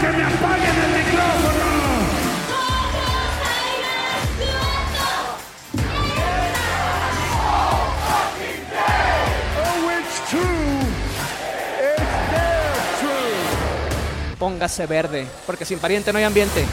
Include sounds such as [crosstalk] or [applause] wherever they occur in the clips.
que me apaguen el micrófono! Oh, it's true. It's there true. Póngase verde, porque sin pariente no hay ambiente.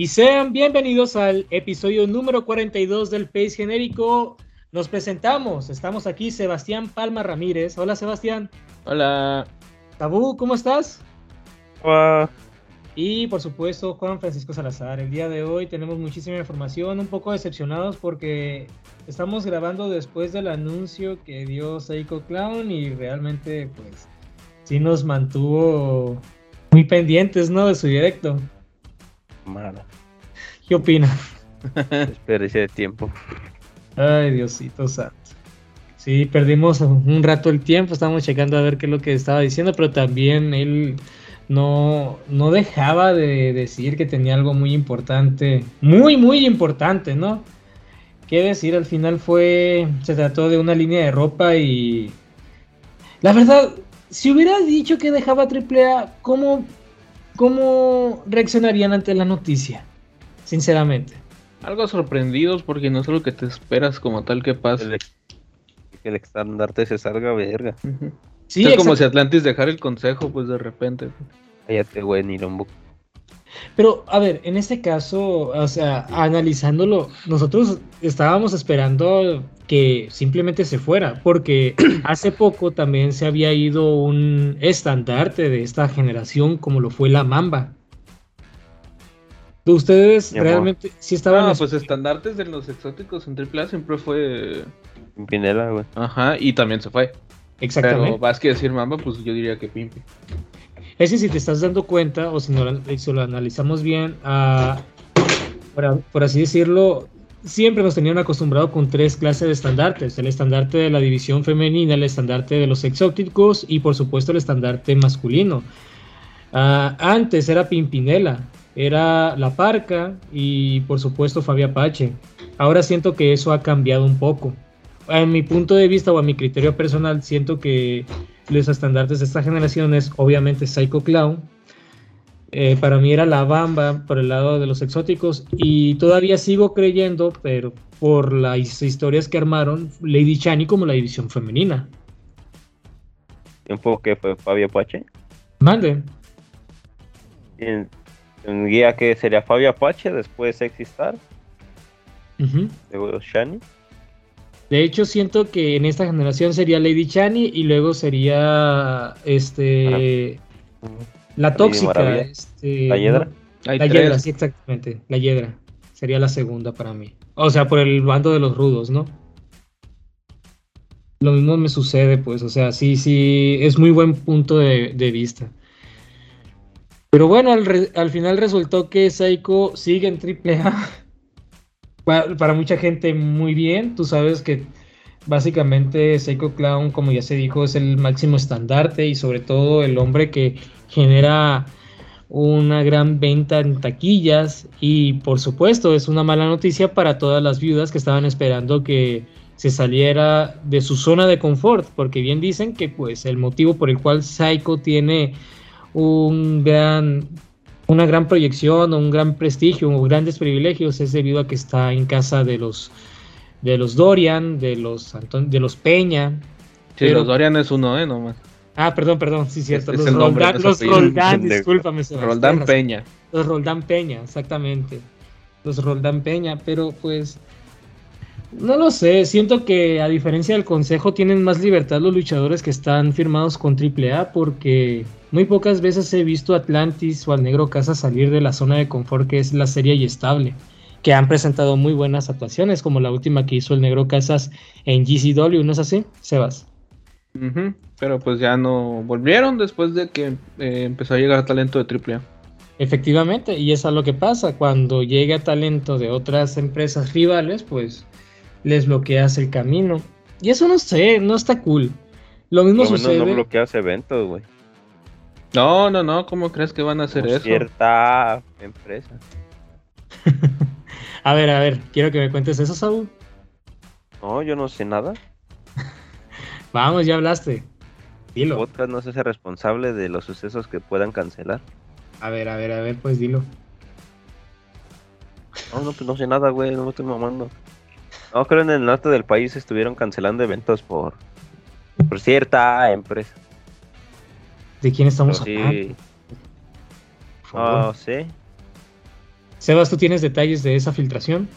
Y sean bienvenidos al episodio número 42 del Face Genérico. Nos presentamos, estamos aquí Sebastián Palma Ramírez. Hola Sebastián. Hola. Tabú, ¿cómo estás? Hola. Y por supuesto Juan Francisco Salazar. El día de hoy tenemos muchísima información, un poco decepcionados porque estamos grabando después del anuncio que dio Seiko Clown y realmente pues sí nos mantuvo muy pendientes, ¿no? De su directo. Mala. ¿Qué opina? [laughs] Desperdicio de tiempo. Ay, Diosito santo. Sí, perdimos un rato el tiempo, estábamos checando a ver qué es lo que estaba diciendo, pero también él no, no dejaba de decir que tenía algo muy importante, muy, muy importante, ¿no? ¿Qué decir? Al final fue, se trató de una línea de ropa y... La verdad, si hubiera dicho que dejaba AAA, ¿cómo, cómo reaccionarían ante la noticia? Sinceramente. Algo sorprendidos porque no es lo que te esperas como tal que pase. El, que el estandarte se salga verga. Sí, es como si Atlantis dejara el consejo, pues de repente. Cállate, güey, ni lombo. Pero, a ver, en este caso, o sea, analizándolo, nosotros estábamos esperando que simplemente se fuera, porque [clears throat] hace poco también se había ido un estandarte de esta generación, como lo fue la Mamba. ¿Ustedes Mi amor. realmente sí estaban... Ah, es- pues estandartes de los exóticos en AAA siempre fue. Pinela, güey. Ajá, y también se fue. Exactamente. Pero vas que decir Mamba, pues yo diría que Pimpi. Es que si te estás dando cuenta, o si, no, lo- si lo analizamos bien, por, por así decirlo, siempre nos tenían acostumbrado con tres clases de estandartes. El estandarte de la división femenina, el estandarte de los exóticos y por supuesto el estandarte masculino. Ah, antes era Pimpinela, era La Parca y por supuesto Fabi Apache. Ahora siento que eso ha cambiado un poco. A mi punto de vista o a mi criterio personal, siento que los estandartes de esta generación es obviamente Psycho Clown. Eh, para mí era la Bamba por el lado de los exóticos y todavía sigo creyendo, pero por las historias que armaron, Lady Shani como la división femenina. Tiempo que fue Fabio Apache. Mande. Guía que sería Fabio Apache, después Sexy Star, luego Shani. De hecho, siento que en esta generación sería Lady Chani y luego sería este la tóxica. Este, ¿La Hiedra? La tres. Hiedra, sí, exactamente. La Hiedra. Sería la segunda para mí. O sea, por el bando de los rudos, ¿no? Lo mismo me sucede, pues. O sea, sí, sí, es muy buen punto de, de vista. Pero bueno, al, re- al final resultó que Saiko sigue en AAA. [laughs] para, para mucha gente muy bien. Tú sabes que básicamente Seiko Clown, como ya se dijo, es el máximo estandarte y sobre todo el hombre que genera una gran venta en taquillas. Y por supuesto es una mala noticia para todas las viudas que estaban esperando que se saliera de su zona de confort, porque bien dicen que pues el motivo por el cual Psycho tiene un gran una gran proyección, un gran prestigio, o grandes privilegios es debido a que está en casa de los de los Dorian, de los Anton- de los Peña. Sí, Pero- los Dorian es uno, ¿eh? Nomás. Ah, perdón, perdón, sí cierto, Es- es los el nombre, Roldán, es los. Roldán, discúlpame, Roldán. Peña. Los Roldán Peña, exactamente. Los Roldán Peña, pero pues no lo sé, siento que a diferencia del consejo tienen más libertad los luchadores que están firmados con AAA porque muy pocas veces he visto a Atlantis o al Negro Casa salir de la zona de confort que es la serie y estable, que han presentado muy buenas actuaciones como la última que hizo el Negro Casas en GCW, ¿no es así? Sebas. Ujú, Pero pues ya no volvieron después de que eh, empezó a llegar talento de AAA. Efectivamente, y eso es lo que pasa. Cuando llega talento de otras empresas rivales, pues les bloqueas el camino. Y eso no sé, no está cool. Lo mismo Por sucede. no bloqueas eventos, güey. No, no, no, ¿cómo crees que van a hacer Por eso? Cierta [laughs] empresa. [laughs] A ver, a ver, quiero que me cuentes eso, Saúl. No, yo no sé nada. [laughs] Vamos, ya hablaste. El Dilo. podcast no se hace responsable de los sucesos que puedan cancelar. A ver, a ver, a ver, pues dilo. No, no, pues no sé nada, güey, no me estoy mamando. No, creo en el norte del país estuvieron cancelando eventos por, por cierta empresa. ¿De quién estamos Pero hablando? sí, no sé. Sebas, ¿tú tienes detalles de esa filtración?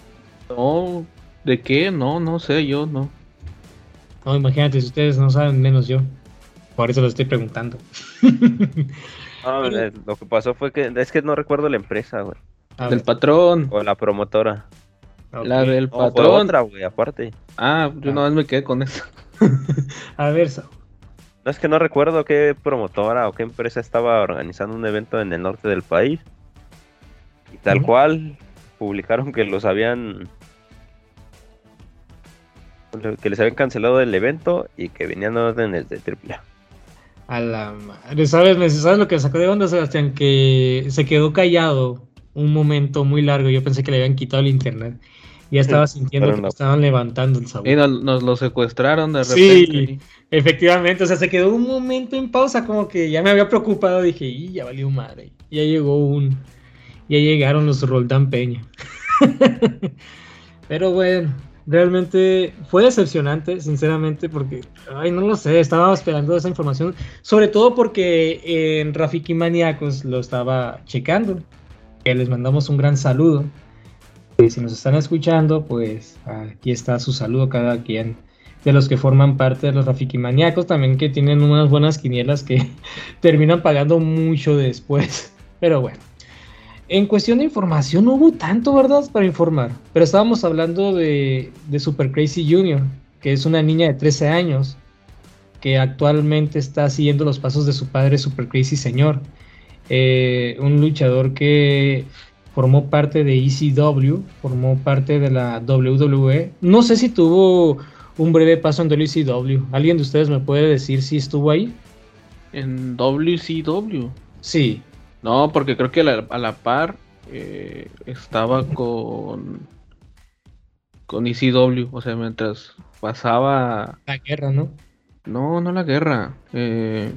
No, ¿de qué? No, no sé, yo no. No, imagínate, si ustedes no saben, menos yo. Por eso lo estoy preguntando. [laughs] No, eh, lo que pasó fue que es que no recuerdo la empresa, güey. Del patrón. O la promotora. La del No, patrón. otra, güey, aparte. Ah, yo Ah. nada más me quedé con eso. [laughs] A ver, Saúl. No es que no recuerdo qué promotora o qué empresa estaba organizando un evento en el norte del país. Y tal cual publicaron que los habían que les habían cancelado el evento y que venían órdenes de AAA. A la madre, ¿sabes? ¿Sabes lo que sacó de onda, Sebastián? Que se quedó callado un momento muy largo. Yo pensé que le habían quitado el internet. Ya estaba sintiendo pero que no. estaban levantando el Saúl. Y nos, nos lo secuestraron de Sí. repente. Efectivamente, o sea, se quedó un momento en pausa, como que ya me había preocupado. Dije, y ya valió madre. Ya llegó un. Ya llegaron los Roldán Peña. [laughs] Pero bueno, realmente fue decepcionante, sinceramente, porque, ay, no lo sé, estaba esperando esa información. Sobre todo porque en Rafiki Maníacos lo estaba checando. Les mandamos un gran saludo. Y si nos están escuchando, pues aquí está su saludo cada quien de los que forman parte de los Rafiki Maníacos, también que tienen unas buenas quinielas que [laughs] terminan pagando mucho después. Pero bueno, en cuestión de información no hubo tanto, ¿verdad? Para informar. Pero estábamos hablando de, de Super Crazy Jr., que es una niña de 13 años que actualmente está siguiendo los pasos de su padre Super Crazy Señor. Eh, un luchador que formó parte de ECW, formó parte de la WWE. No sé si tuvo un breve paso en WCW. ¿Alguien de ustedes me puede decir si estuvo ahí? En WCW. Sí. No, porque creo que a la, a la par eh, estaba con con ECW, o sea, mientras pasaba, La guerra, ¿no? no, no la guerra, eh,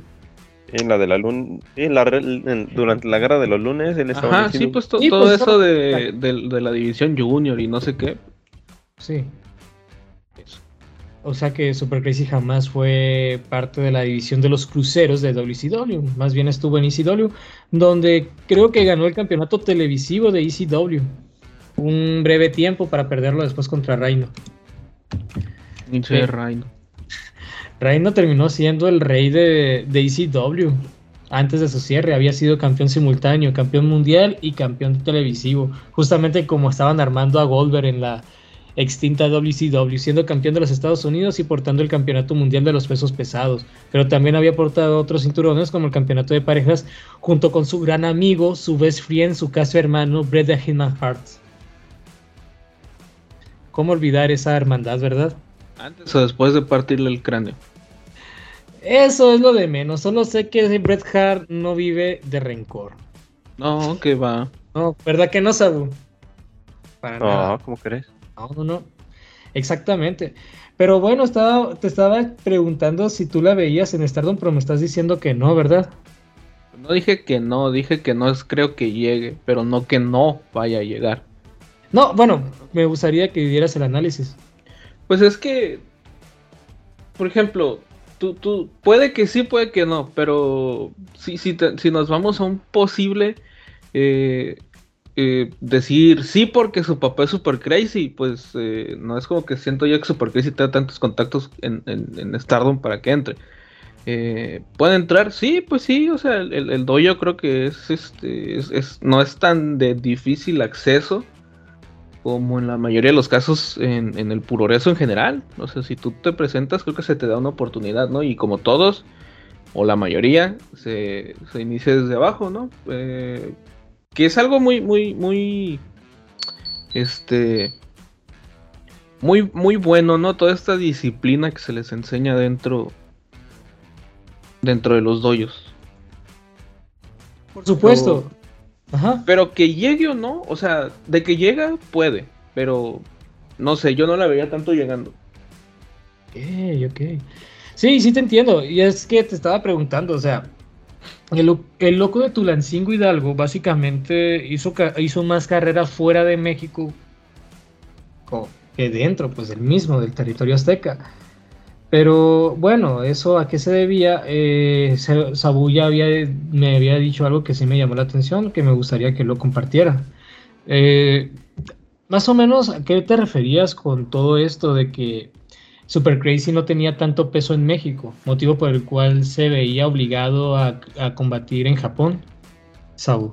En la de la luna, sí, en la re- en- durante la guerra de los lunes él estaba ajá, sí, pues to- Sí, todo pues, eso de- de la división junior y no sé qué. Sí. O sea que Super Crazy jamás fue parte de la división de los cruceros de WCW. Más bien estuvo en ECW, donde creo que ganó el campeonato televisivo de ECW. Un breve tiempo para perderlo después contra Reino. Sí. [laughs] Reino terminó siendo el rey de, de ECW. Antes de su cierre había sido campeón simultáneo, campeón mundial y campeón televisivo. Justamente como estaban armando a Goldberg en la extinta WCW, siendo campeón de los Estados Unidos y portando el campeonato mundial de los pesos pesados. Pero también había portado otros cinturones como el campeonato de parejas junto con su gran amigo, su best friend, su caso hermano, Bret the Hitman Hart. ¿Cómo olvidar esa hermandad, verdad? Antes o después de partirle el cráneo. Eso es lo de menos. Solo sé que Bret Hart no vive de rencor. No, que va. No, ¿verdad que no, Sabu? Para No, nada. ¿cómo crees? No, no, no. Exactamente. Pero bueno, estaba, te estaba preguntando si tú la veías en Stardom, pero me estás diciendo que no, ¿verdad? No dije que no, dije que no es creo que llegue, pero no que no vaya a llegar. No, bueno, me gustaría que dieras el análisis. Pues es que, por ejemplo, tú, tú, puede que sí, puede que no, pero si, si, te- si nos vamos a un posible eh, eh, decir sí porque su papá es super crazy, pues eh, no es como que siento yo que super crazy tenga tantos contactos en, en, Stardom para que entre. Eh, ¿Puede entrar? Sí, pues sí, o sea, el, el, dojo creo que es, este, es, es- no es tan de difícil acceso como en la mayoría de los casos en, en el puroreso en general. O sea, si tú te presentas, creo que se te da una oportunidad, ¿no? Y como todos, o la mayoría, se, se inicia desde abajo, ¿no? Eh, que es algo muy, muy, muy, este, muy, muy bueno, ¿no? Toda esta disciplina que se les enseña dentro, dentro de los doyos. Por supuesto. Ajá. Pero que llegue o no, o sea, de que llega, puede. Pero no sé, yo no la veía tanto llegando. Ok, ok. Sí, sí te entiendo. Y es que te estaba preguntando, o sea, el, lo- el loco de Tulancingo Hidalgo básicamente hizo, más carreras fuera de México co- que dentro, pues del mismo, del territorio azteca. Pero bueno, eso a qué se debía, eh, Sa- Sabu ya me había dicho algo que sí me llamó la atención, que me gustaría que lo compartiera. Eh, más o menos, ¿a qué te referías con todo esto de que Super Crazy no tenía tanto peso en México, motivo por el cual se veía obligado a, a combatir en Japón? Sabu.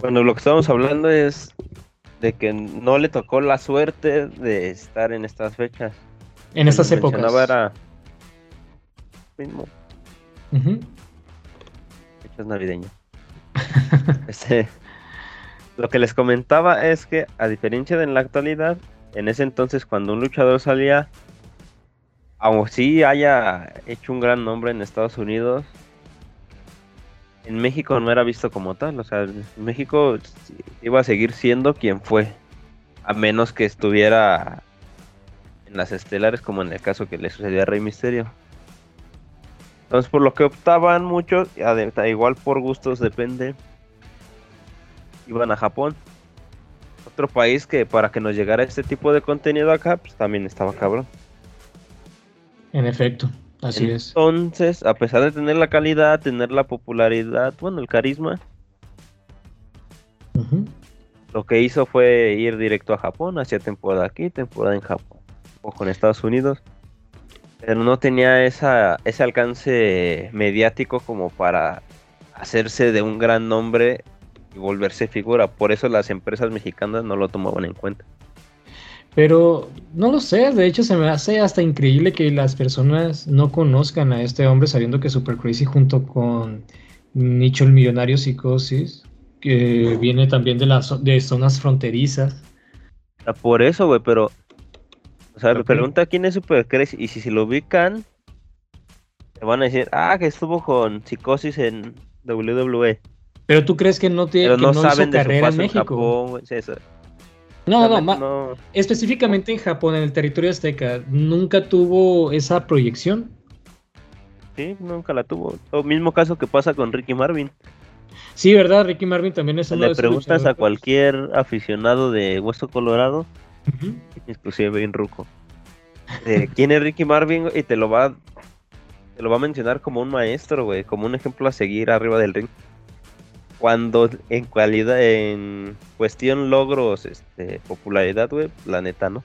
Bueno, lo que estamos hablando es de que no le tocó la suerte de estar en estas fechas. En estas épocas. era mismo, Ujú. fechas navideñas. [laughs] Este, lo que les comentaba es que a diferencia de en la actualidad, en ese entonces cuando un luchador salía, aunque sí haya hecho un gran nombre en Estados Unidos, en México no era visto como tal. O sea, México iba a seguir siendo quien fue, a menos que estuviera en las estelares, como en el caso que le sucedió a Rey Misterio. Entonces, por lo que optaban muchos, igual por gustos depende, iban a Japón. Otro país que para que nos llegara este tipo de contenido acá, pues también estaba cabrón. En efecto, así es. Entonces, a pesar de tener la calidad, tener la popularidad, bueno, el carisma, lo que hizo fue ir directo a Japón, hacía temporada aquí, temporada en Japón, o con Estados Unidos. Pero no tenía esa, ese alcance mediático como para hacerse de un gran nombre y volverse figura. Por eso las empresas mexicanas no lo tomaban en cuenta. Pero no lo sé, de hecho se me hace hasta increíble que las personas no conozcan a este hombre sabiendo que Super Crazy junto con Nicho el Millonario Psicosis, que viene también de las de zonas fronterizas. Sea, por eso, güey, pero... O sea, le Ok. pregunta quién es Super Crazy y si se lo ubican, te van a decir, ah, que estuvo con Psicosis en WWE. Pero tú crees que no, te, Pero que no, no saben hizo de su carrera en en México. Japón, eso. No, no, no. específicamente en Japón, en el territorio azteca, nunca tuvo esa proyección. Sí, nunca la tuvo. Mismo caso que pasa con Ricky Marvin. Sí, ¿verdad? Ricky Marvin también es uno Le preguntas a cualquier aficionado de Hueso Colorado, inclusive bien ruco, quién es Ricky Marvin y te lo va te lo va a mencionar como un maestro, güey, como un ejemplo a seguir arriba del ring. Cuando en cualidad, en cuestión logros, este, popularidad, güey, la neta, ¿no?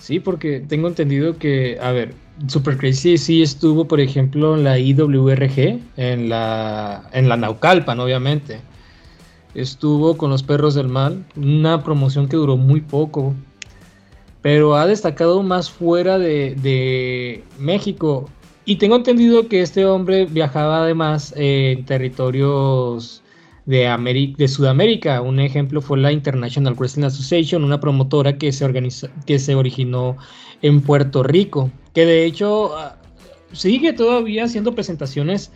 Sí, porque tengo entendido que, a ver, Super Crazy sí estuvo, por ejemplo, en la IWRG, en la, en la Naucalpan, obviamente. Estuvo con los Perros del Mal, una promoción que duró muy poco, pero ha destacado más fuera de, de México. Y tengo entendido que este hombre viajaba además en territorios de, Sudamérica. Un ejemplo fue la International Wrestling Association, una promotora que se, que se originó en Puerto Rico, que de hecho ah, sigue todavía haciendo presentaciones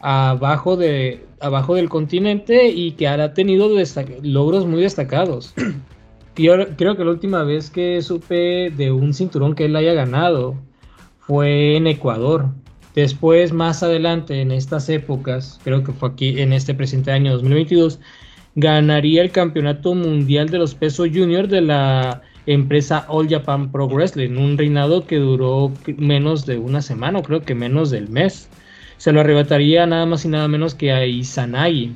abajo, de, abajo del continente y que ha tenido logros muy destacados. [clears throat] Creo, creo que la última vez que supe de un cinturón que él haya ganado fue en Ecuador. Después, más adelante, en estas épocas, creo que fue aquí en este presente año 2022, ganaría el campeonato mundial de los pesos junior de la empresa All Japan Pro Wrestling, un reinado que duró menos de una semana, creo que menos del mes. Se lo arrebataría nada más y nada menos que a Izanagi.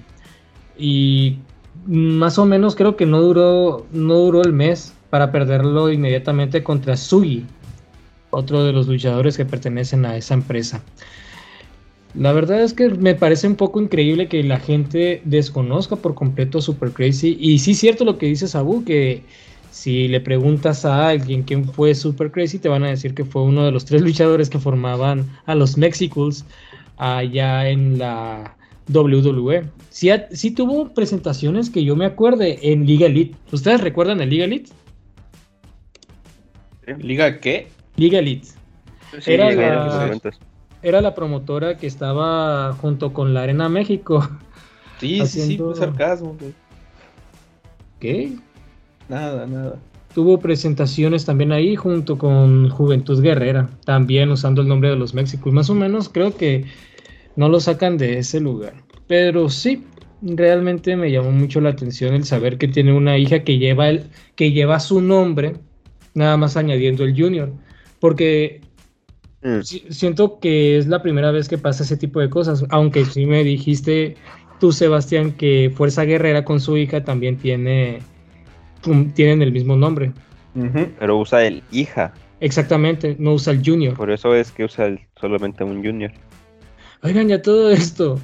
Y más o menos creo que no duró, no duró el mes para perderlo inmediatamente contra Sugi, otro de los luchadores que pertenecen a esa empresa. La verdad es que me parece un poco increíble que la gente desconozca por completo a Super Crazy. Y sí es cierto lo que dice Sabu, que si le preguntas a alguien quién fue Super Crazy, te van a decir que fue uno de los tres [laughs] luchadores que formaban a los Mexicals allá en la WWE. Sí, sí tuvo presentaciones que yo me acuerde en Liga Elite. ¿Ustedes recuerdan el Liga Elite? ¿Liga qué? Liga Elite. Sí, Era sí, la- era la promotora que estaba junto con la Arena México. Sí, sí, sí, Haciendo- fue sarcasmo, güey. ¿Qué? Nada, nada. Tuvo presentaciones también ahí junto con Juventud Guerrera, también usando el nombre de los Méxicos. Más o menos creo que no lo sacan de ese lugar. Pero sí, realmente me llamó mucho la atención el saber que tiene una hija que lleva, el, que lleva su nombre, nada más añadiendo el Junior. Porque Mm. si- siento que es la primera vez que pasa ese tipo de cosas. Aunque sí me dijiste tú, Sebastián, que Fuerza Guerrera con su hija también tiene, um, tienen el mismo nombre. Pero usa el hija. Exactamente, no usa el Junior. Por eso es que usa el- solamente un junior. Oigan, ya todo esto.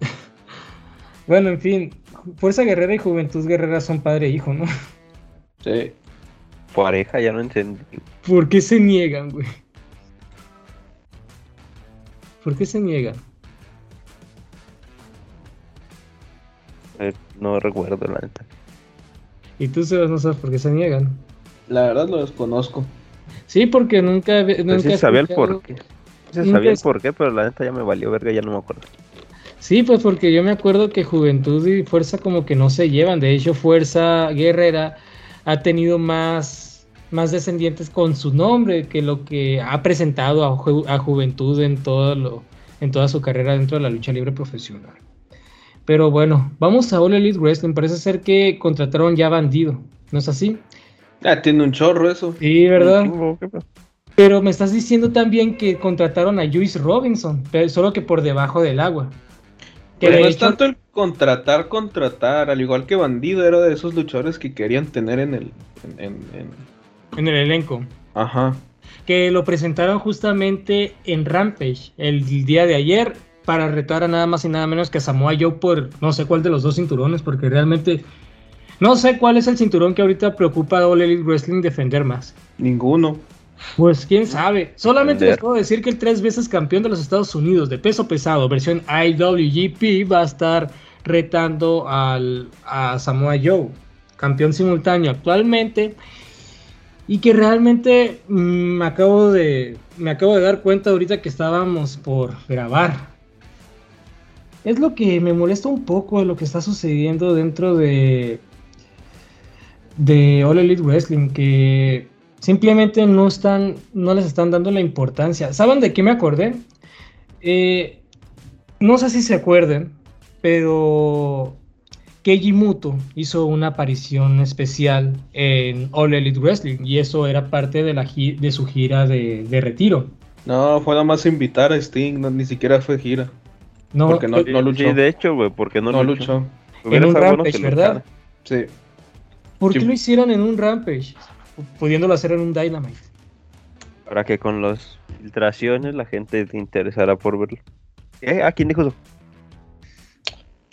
[laughs] bueno, en fin, Fuerza Guerrera y Juventud Guerrera son padre e hijo, ¿no? Sí. Pareja, ya no entendí. ¿Por qué se niegan, güey? ¿Por qué se niegan? Eh, no recuerdo la neta. Y tú, Sebas, no sabes por qué se niegan. La verdad lo desconozco. Sí, porque nunca... Pues nunca sí sabía el escuchado- por qué. Sí Nunca sabía el es- por qué, pero la neta ya me valió verga, ya no me acuerdo. Sí, pues porque yo me acuerdo que Juventud y Fuerza como que no se llevan. De hecho, Fuerza Guerrera ha tenido más, más descendientes con su nombre que lo que ha presentado a, Ju- a Juventud en todo lo, en toda su carrera dentro de la lucha libre profesional. Pero bueno, vamos a All Elite Wrestling. Parece ser que contrataron ya a Bandido. ¿No es así? Ah, tiene un chorro eso. Sí, ¿verdad? Pero me estás diciendo también que contrataron a Juice Robinson, pero solo que por debajo del agua. Que Pero no es tanto el contratar, contratar. Al igual que Bandido era de esos luchadores que querían tener en el. En, en- en- en el elenco. Ajá. que lo presentaron justamente en Rampage el día de ayer para retar a nada más y nada menos que a Samoa Joe por no sé cuál de los dos cinturones, porque realmente no sé cuál es el cinturón que ahorita preocupa a All Elite Wrestling defender más. Ninguno. Pues quién sabe. Solamente les puedo decir que el tres veces campeón de los Estados Unidos de peso pesado, versión IWGP, va a estar retando al, a Samoa Joe, campeón simultáneo actualmente. Y que realmente mm, me acabo de me acabo de dar cuenta ahorita que estábamos por grabar. Es lo que me molesta un poco de lo que está sucediendo dentro de de All Elite Wrestling que simplemente no están no les están dando la importancia. ¿Saben de qué me acordé? Eh, no sé si se acuerden, pero Keiji Muto hizo una aparición especial en All Elite Wrestling y eso era parte de, la gi- de su gira de, de retiro. No, fue nada más invitar a Sting, no, ni siquiera fue gira. No, Porque no- eh, Sí, luchó. sí, de hecho, güey, porque no, No, luchó. luchó. En un bueno Rampage, ¿verdad? Sí. ¿Por qué lo hicieron en un Rampage? Pudiéndolo hacer en un Dynamite. Para que con las filtraciones la gente te interesara por verlo. ¿Qué? ¿A quién dijo eso?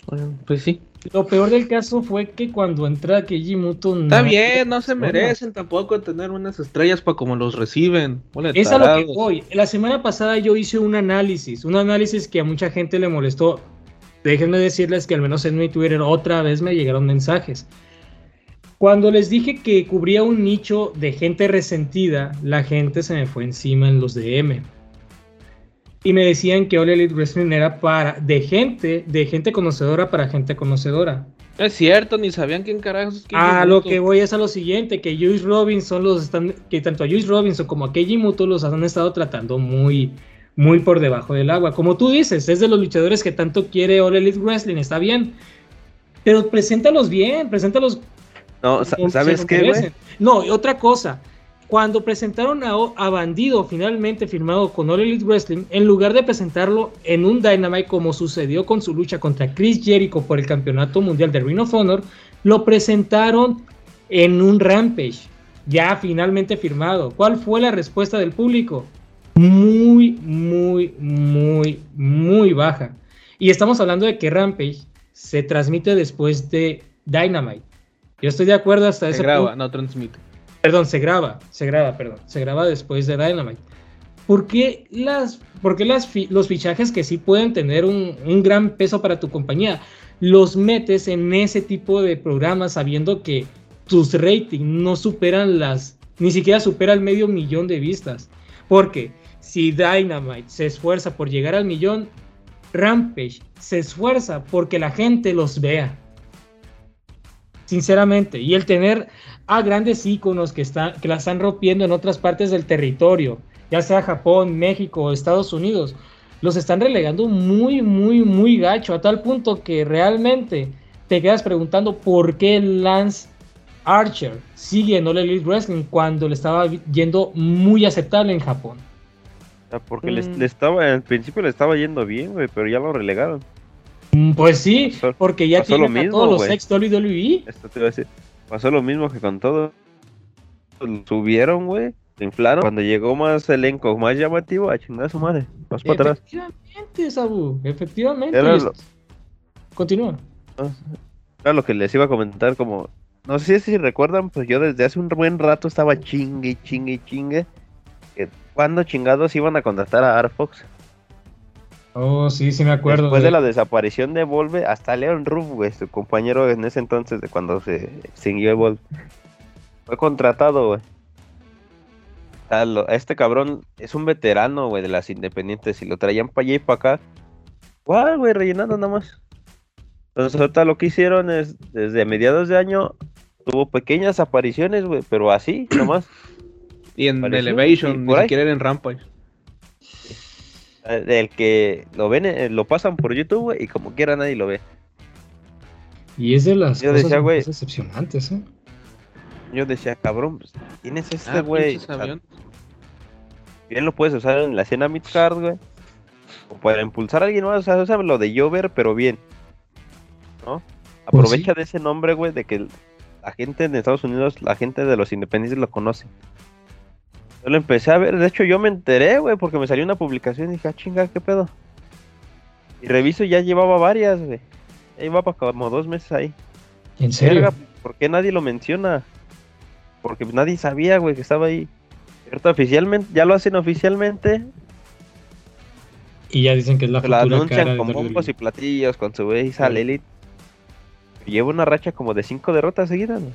Bueno, pues sí. Lo peor del caso fue que cuando entra Keiji Muto no- Está bien, no se merecen tampoco tener unas estrellas para como los reciben. Es a lo que voy. La semana pasada yo hice un análisis, un análisis que a mucha gente le molestó. Déjenme decirles que al menos en mi Twitter otra vez me llegaron mensajes. Cuando les dije que cubría un nicho de gente resentida, la gente se me fue encima en los DM. Y me decían que All Elite Wrestling era para de gente, de gente conocedora para gente conocedora. Es cierto, ni sabían quién carajos es Keiji A lo que voy es a lo siguiente, que Juice Robinson los están, que tanto a Juice Robinson como a Keiji Muto los han estado tratando muy, muy por debajo del agua. Como tú dices, es de los luchadores que tanto quiere All Elite Wrestling, está bien. Pero preséntalos bien, preséntalos No, ¿sabes qué, güey? No, y otra cosa. Cuando presentaron a Bandido finalmente firmado con All Elite Wrestling, en lugar de presentarlo en un Dynamite como sucedió con su lucha contra Chris Jericho por el campeonato mundial de Ring of Honor, lo presentaron en un Rampage, ya finalmente firmado. ¿Cuál fue la respuesta del público? Muy, muy, muy, muy baja. Y estamos hablando de que Rampage se transmite después de Dynamite. Yo estoy de acuerdo hasta Se ese graba, punto. no transmite. Perdón, se graba, se graba, perdón. Se graba después de Dynamite. ¿Por qué, las, por qué las fi- los fichajes que sí pueden tener un, un gran peso para tu compañía, los metes en ese tipo de programas sabiendo que tus ratings no superan las, ni siquiera supera el medio millón de vistas? Porque si Dynamite se esfuerza por llegar al millón, Rampage se esfuerza porque la gente los vea. Sinceramente, y el tener a grandes íconos que, están, que la están rompiendo en otras partes del territorio, ya sea Japón, México o Estados Unidos, los están relegando muy, muy, muy gacho, a tal punto que realmente te quedas preguntando por qué Lance Archer sigue en All Elite Wrestling cuando le estaba yendo muy aceptable en Japón. Sea, porque le, Mm. le estaba, al principio le estaba yendo bien, güey, pero ya lo relegaron. Mm, Pues sí, Pasó- porque ya a mismo, todos los güey. ex WWE. Esto te iba a decir. Pasó lo mismo que con todo. Subieron, güey. Inflaron. Cuando llegó más elenco, más llamativo, a chingar a su madre. Más para atrás. Efectivamente, Sabu, efectivamente. Era lo- Continúa. Era lo que les iba a comentar, como. No sé si recuerdan, pues yo desde hace un buen rato estaba chingue, chingue, chingue. Que cuando chingados iban a contratar a Arfox. Oh, sí, sí me acuerdo. Después de de- la desaparición de Volve, hasta Leon Ruff, güey, su compañero en ese entonces, de cuando se extinguió Volve, fue contratado, güey. Este cabrón es un veterano, güey, de las independientes y lo traían para allá y para acá. Igual, güey, rellenando nada más. Entonces, ahorita lo que hicieron es, desde mediados de año, tuvo pequeñas apariciones, güey, pero así, nomás. Y en Pareció, Elevation, y ni por ahí. siquiera era en Rampage. Del que lo ven, eh, lo pasan por YouTube, güey, y como quiera nadie lo ve. Y es de las Yo cosas decía, más güey. decepcionantes, ¿eh? Yo decía, cabrón, pues, ¿quién es este Ah, güey? aviones. bien lo puedes usar en la escena midcard, güey. O para impulsar a alguien más, o sea, usa lo de Jover, pero bien. ¿No? Pues Aprovecha de ese nombre, güey, de que la gente en Estados Unidos, la gente de los independientes lo conoce. Yo lo empecé a ver, de hecho yo me enteré, güey, porque me salió una publicación y dije, ah, chinga, ¿qué pedo? Y reviso y ya llevaba varias, güey. Ya llevaba como dos meses ahí. En serio. Verga, ¿por qué nadie lo menciona? Porque nadie sabía, güey, que estaba ahí. Ahorita oficialmente, ya lo hacen oficialmente, Y ya dicen que es la la cara anuncian con bombos y platillos, con su vez al Elite. Lleva una racha como de cinco derrotas seguidas, güey.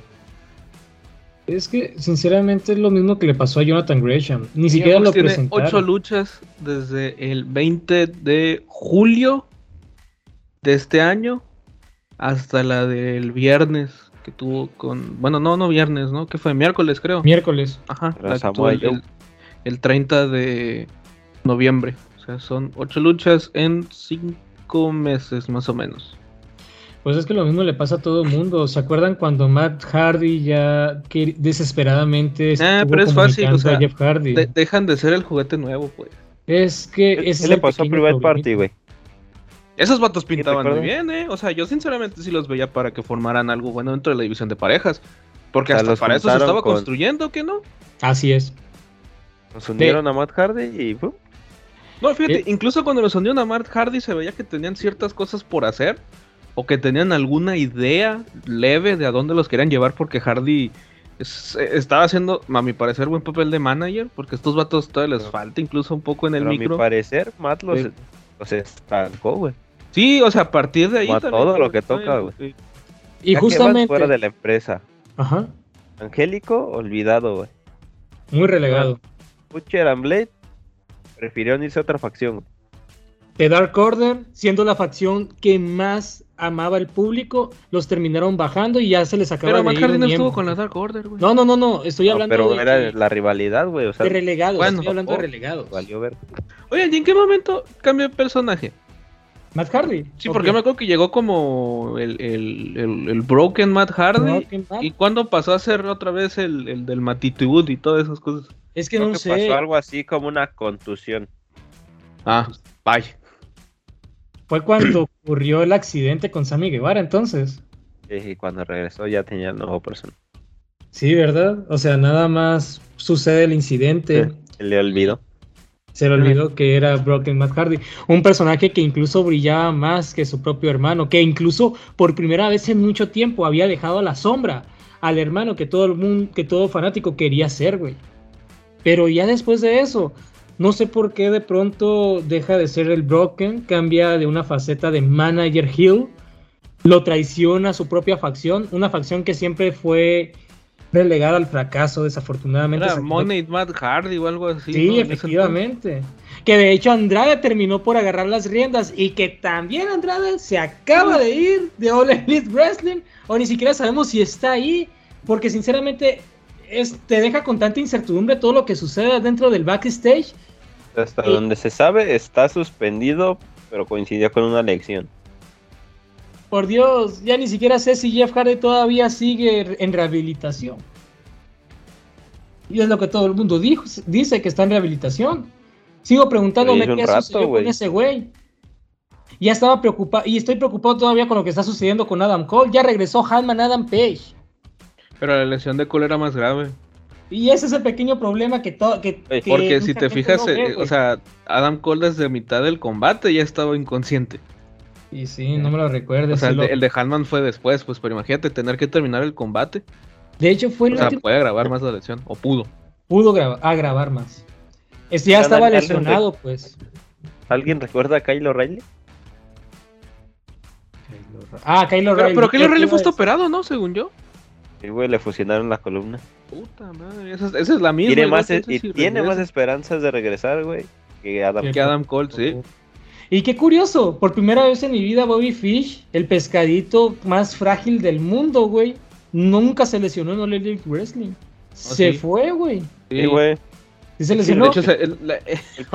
Es que, sinceramente, es lo mismo que le pasó a Jonathan Gresham. Ni siquiera lo tiene presentaron. ocho luchas desde el 20 de julio de este año hasta la del viernes que tuvo con... Bueno, no, no viernes, ¿no? Que fue miércoles, creo. Miércoles. Ajá, la el- el 30 de noviembre. O sea, son ocho luchas en cinco meses más o menos. Pues es que lo mismo le pasa a todo el mundo. ¿Se acuerdan cuando Matt Hardy ya que desesperadamente Ah, estuvo pero es fácil, o comunicando sea, a Jeff Hardy? De- dejan de ser el juguete nuevo, pues. Es que ¿Qué, ese qué es le pasó a Private. Party, güey? Esos vatos pintaban muy bien, ¿eh? O sea, yo sinceramente sí los veía para que formaran algo bueno dentro de la división de parejas. Porque O sea, hasta para eso se estaba con- construyendo, ¿que no? Así es. Nos unieron a Matt Hardy y ¡pum! No, fíjate, Eh. incluso cuando los unieron a Matt Hardy se veía que tenían ciertas cosas por hacer. O que tenían alguna idea leve de a dónde los querían llevar porque Hardy es- estaba haciendo, a mi parecer, buen papel de manager. Porque a estos vatos todavía les falta incluso un poco en el Pero a mi micro. parecer, Matt los, Sí. los estancó, güey. Sí, o sea, a partir de ahí... Como a también, todo lo que toca, güey. sí. Y Ya que van justamente. fuera de la empresa. Ajá. Angélico, olvidado, güey. Muy relegado. Butcher and Blade prefirieron irse a otra facción. The Dark Order, siendo la facción que más amaba el público, los terminaron bajando y ya se les acaba Pero de Matt Hardy no estuvo con la Dark Order, güey. No, no, no, no. Estoy No, hablando pero de, era la rivalidad, güey. O sea, de relegados. Bueno, estoy hablando de oh, relegados. valió ver. Oye, ¿y en qué momento cambió de personaje? Matt Hardy. Sí, porque me acuerdo que llegó como el, el, el, el Broken Matt Hardy. Broken Matt. ¿Y cuándo pasó a ser otra vez el, el del Matitude y todas esas cosas? Es que Creo no que sé. pasó algo así como una contusión. Ah, vaya. Fue cuando ocurrió el accidente con Sammy Guevara, entonces. Y cuando regresó ya tenía el nuevo persona. Sí, ¿verdad? O sea, nada más sucede el incidente. Se le olvidó. Se le olvidó que era Broken Matt Hardy. Un personaje que incluso brillaba más que su propio hermano. Que incluso por primera vez en mucho tiempo había dejado a la sombra al hermano que todo el mundo, que todo fanático quería ser, güey. Pero ya después de eso, no sé por qué de pronto deja de ser el Broken, cambia de una faceta de manager heel, lo traiciona a su propia facción, una facción que siempre fue relegada al fracaso, desafortunadamente. Era Money Matt Hardy o algo así. Sí, efectivamente. Que de hecho Andrade terminó por agarrar las riendas y que también Andrade se acaba de ir de All Elite Wrestling o ni siquiera sabemos si está ahí porque sinceramente es, te deja con tanta incertidumbre todo lo que sucede dentro del backstage. Hasta Sí. donde se sabe, está suspendido, pero coincidió con una lección. Por Dios, ya ni siquiera sé si Jeff Hardy todavía sigue en rehabilitación. Y es lo que todo el mundo dijo, dice que está en rehabilitación. Sigo preguntándome qué rato, sucedió con güey. ese güey. Ya estaba preocupado y estoy preocupado todavía con lo que está sucediendo con Adam Cole. Ya regresó Hanman Adam Page. Pero la lesión de Cole era más grave. Y ese es el pequeño problema que todo. Que, Porque si te fijas, no ve, eh, o sea, Adam Cole desde mitad del combate ya estaba inconsciente. Y sí, no me lo recuerdes. O sea, el lo- de, el de Hanman fue después, pues, pero imagínate tener que terminar el combate. De hecho, fue el O sea, último. puede agravar más la lesión, o pudo. Pudo graba- agravar más. Este ya Pero estaba lesionado, pues. ¿Alguien recuerda a Kyle O'Reilly? Ah, Kylo Pero, O'Reilly. pero Kyle ¿qué O'Reilly fue hasta operado, ¿no? Según yo. Sí, güey, le fusionaron la columna. Puta madre, esa, es- esa es la misma. Tiene más, y tiene regresa. más esperanzas de regresar, güey, que Adam. que Adam Cole, sí. Y qué curioso, por primera vez en mi vida Bobby Fish, el pescadito más frágil del mundo, güey, nunca se lesionó en All Elite Wrestling. se sí? fue, güey. Sí, güey. Sí se Sí, lesionó. De hecho, se- el, la- El [laughs] el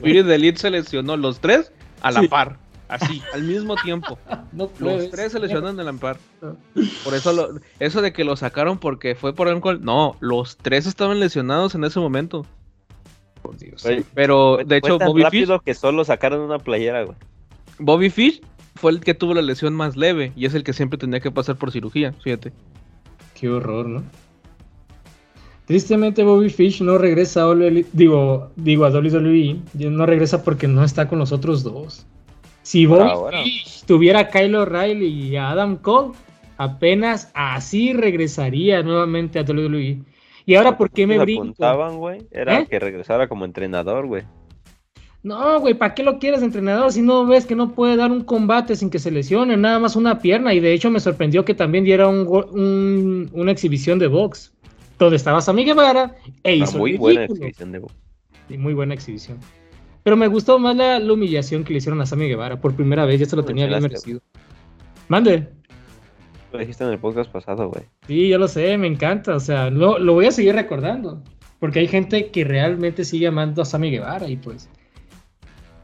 primero, de Elite se lesionó los tres a la Sí. par. Así, [laughs] al mismo tiempo. [laughs] no Los tres se lesionan a la par. No. Por eso lo- eso de que lo sacaron porque fue por Adam Cole. No, los tres estaban lesionados en ese momento. Por Dios. Pero de hecho, tan Bobby Fish, rápido que solo sacaron una playera, güey. Bobby Fish fue el que tuvo la lesión más leve y es el que siempre tenía que pasar por cirugía. Fíjate. Qué horror, ¿no? Tristemente Bobby Fish no regresa a Elite- digo, digo a WWE, no regresa porque no está con los otros dos. Si Bobby. Fish tuviera a Kyle O'Reilly y a Adam Cole, apenas así regresaría nuevamente a WWE. Y ahora, ¿por qué me brinco? apuntaban, güey, era ¿Eh? que regresara como entrenador, güey. No, güey, ¿para qué lo quieres entrenador si no ves que no puede dar un combate sin que se lesione, nada más una pierna? Y de hecho me sorprendió que también diera un una exhibición de box, donde estaba Sammy Guevara e Una hizo el muy buena exhibición de box. Y muy buena exhibición. Pero me gustó más la, la humillación que le hicieron a Sammy Guevara por primera vez, ya se lo tenía bien merecido. Mande. Lo dijiste en el podcast pasado, güey. Sí, yo lo sé, me encanta. O sea, lo, lo voy a seguir recordando. Porque hay gente que realmente sigue amando a Sammy Guevara y pues.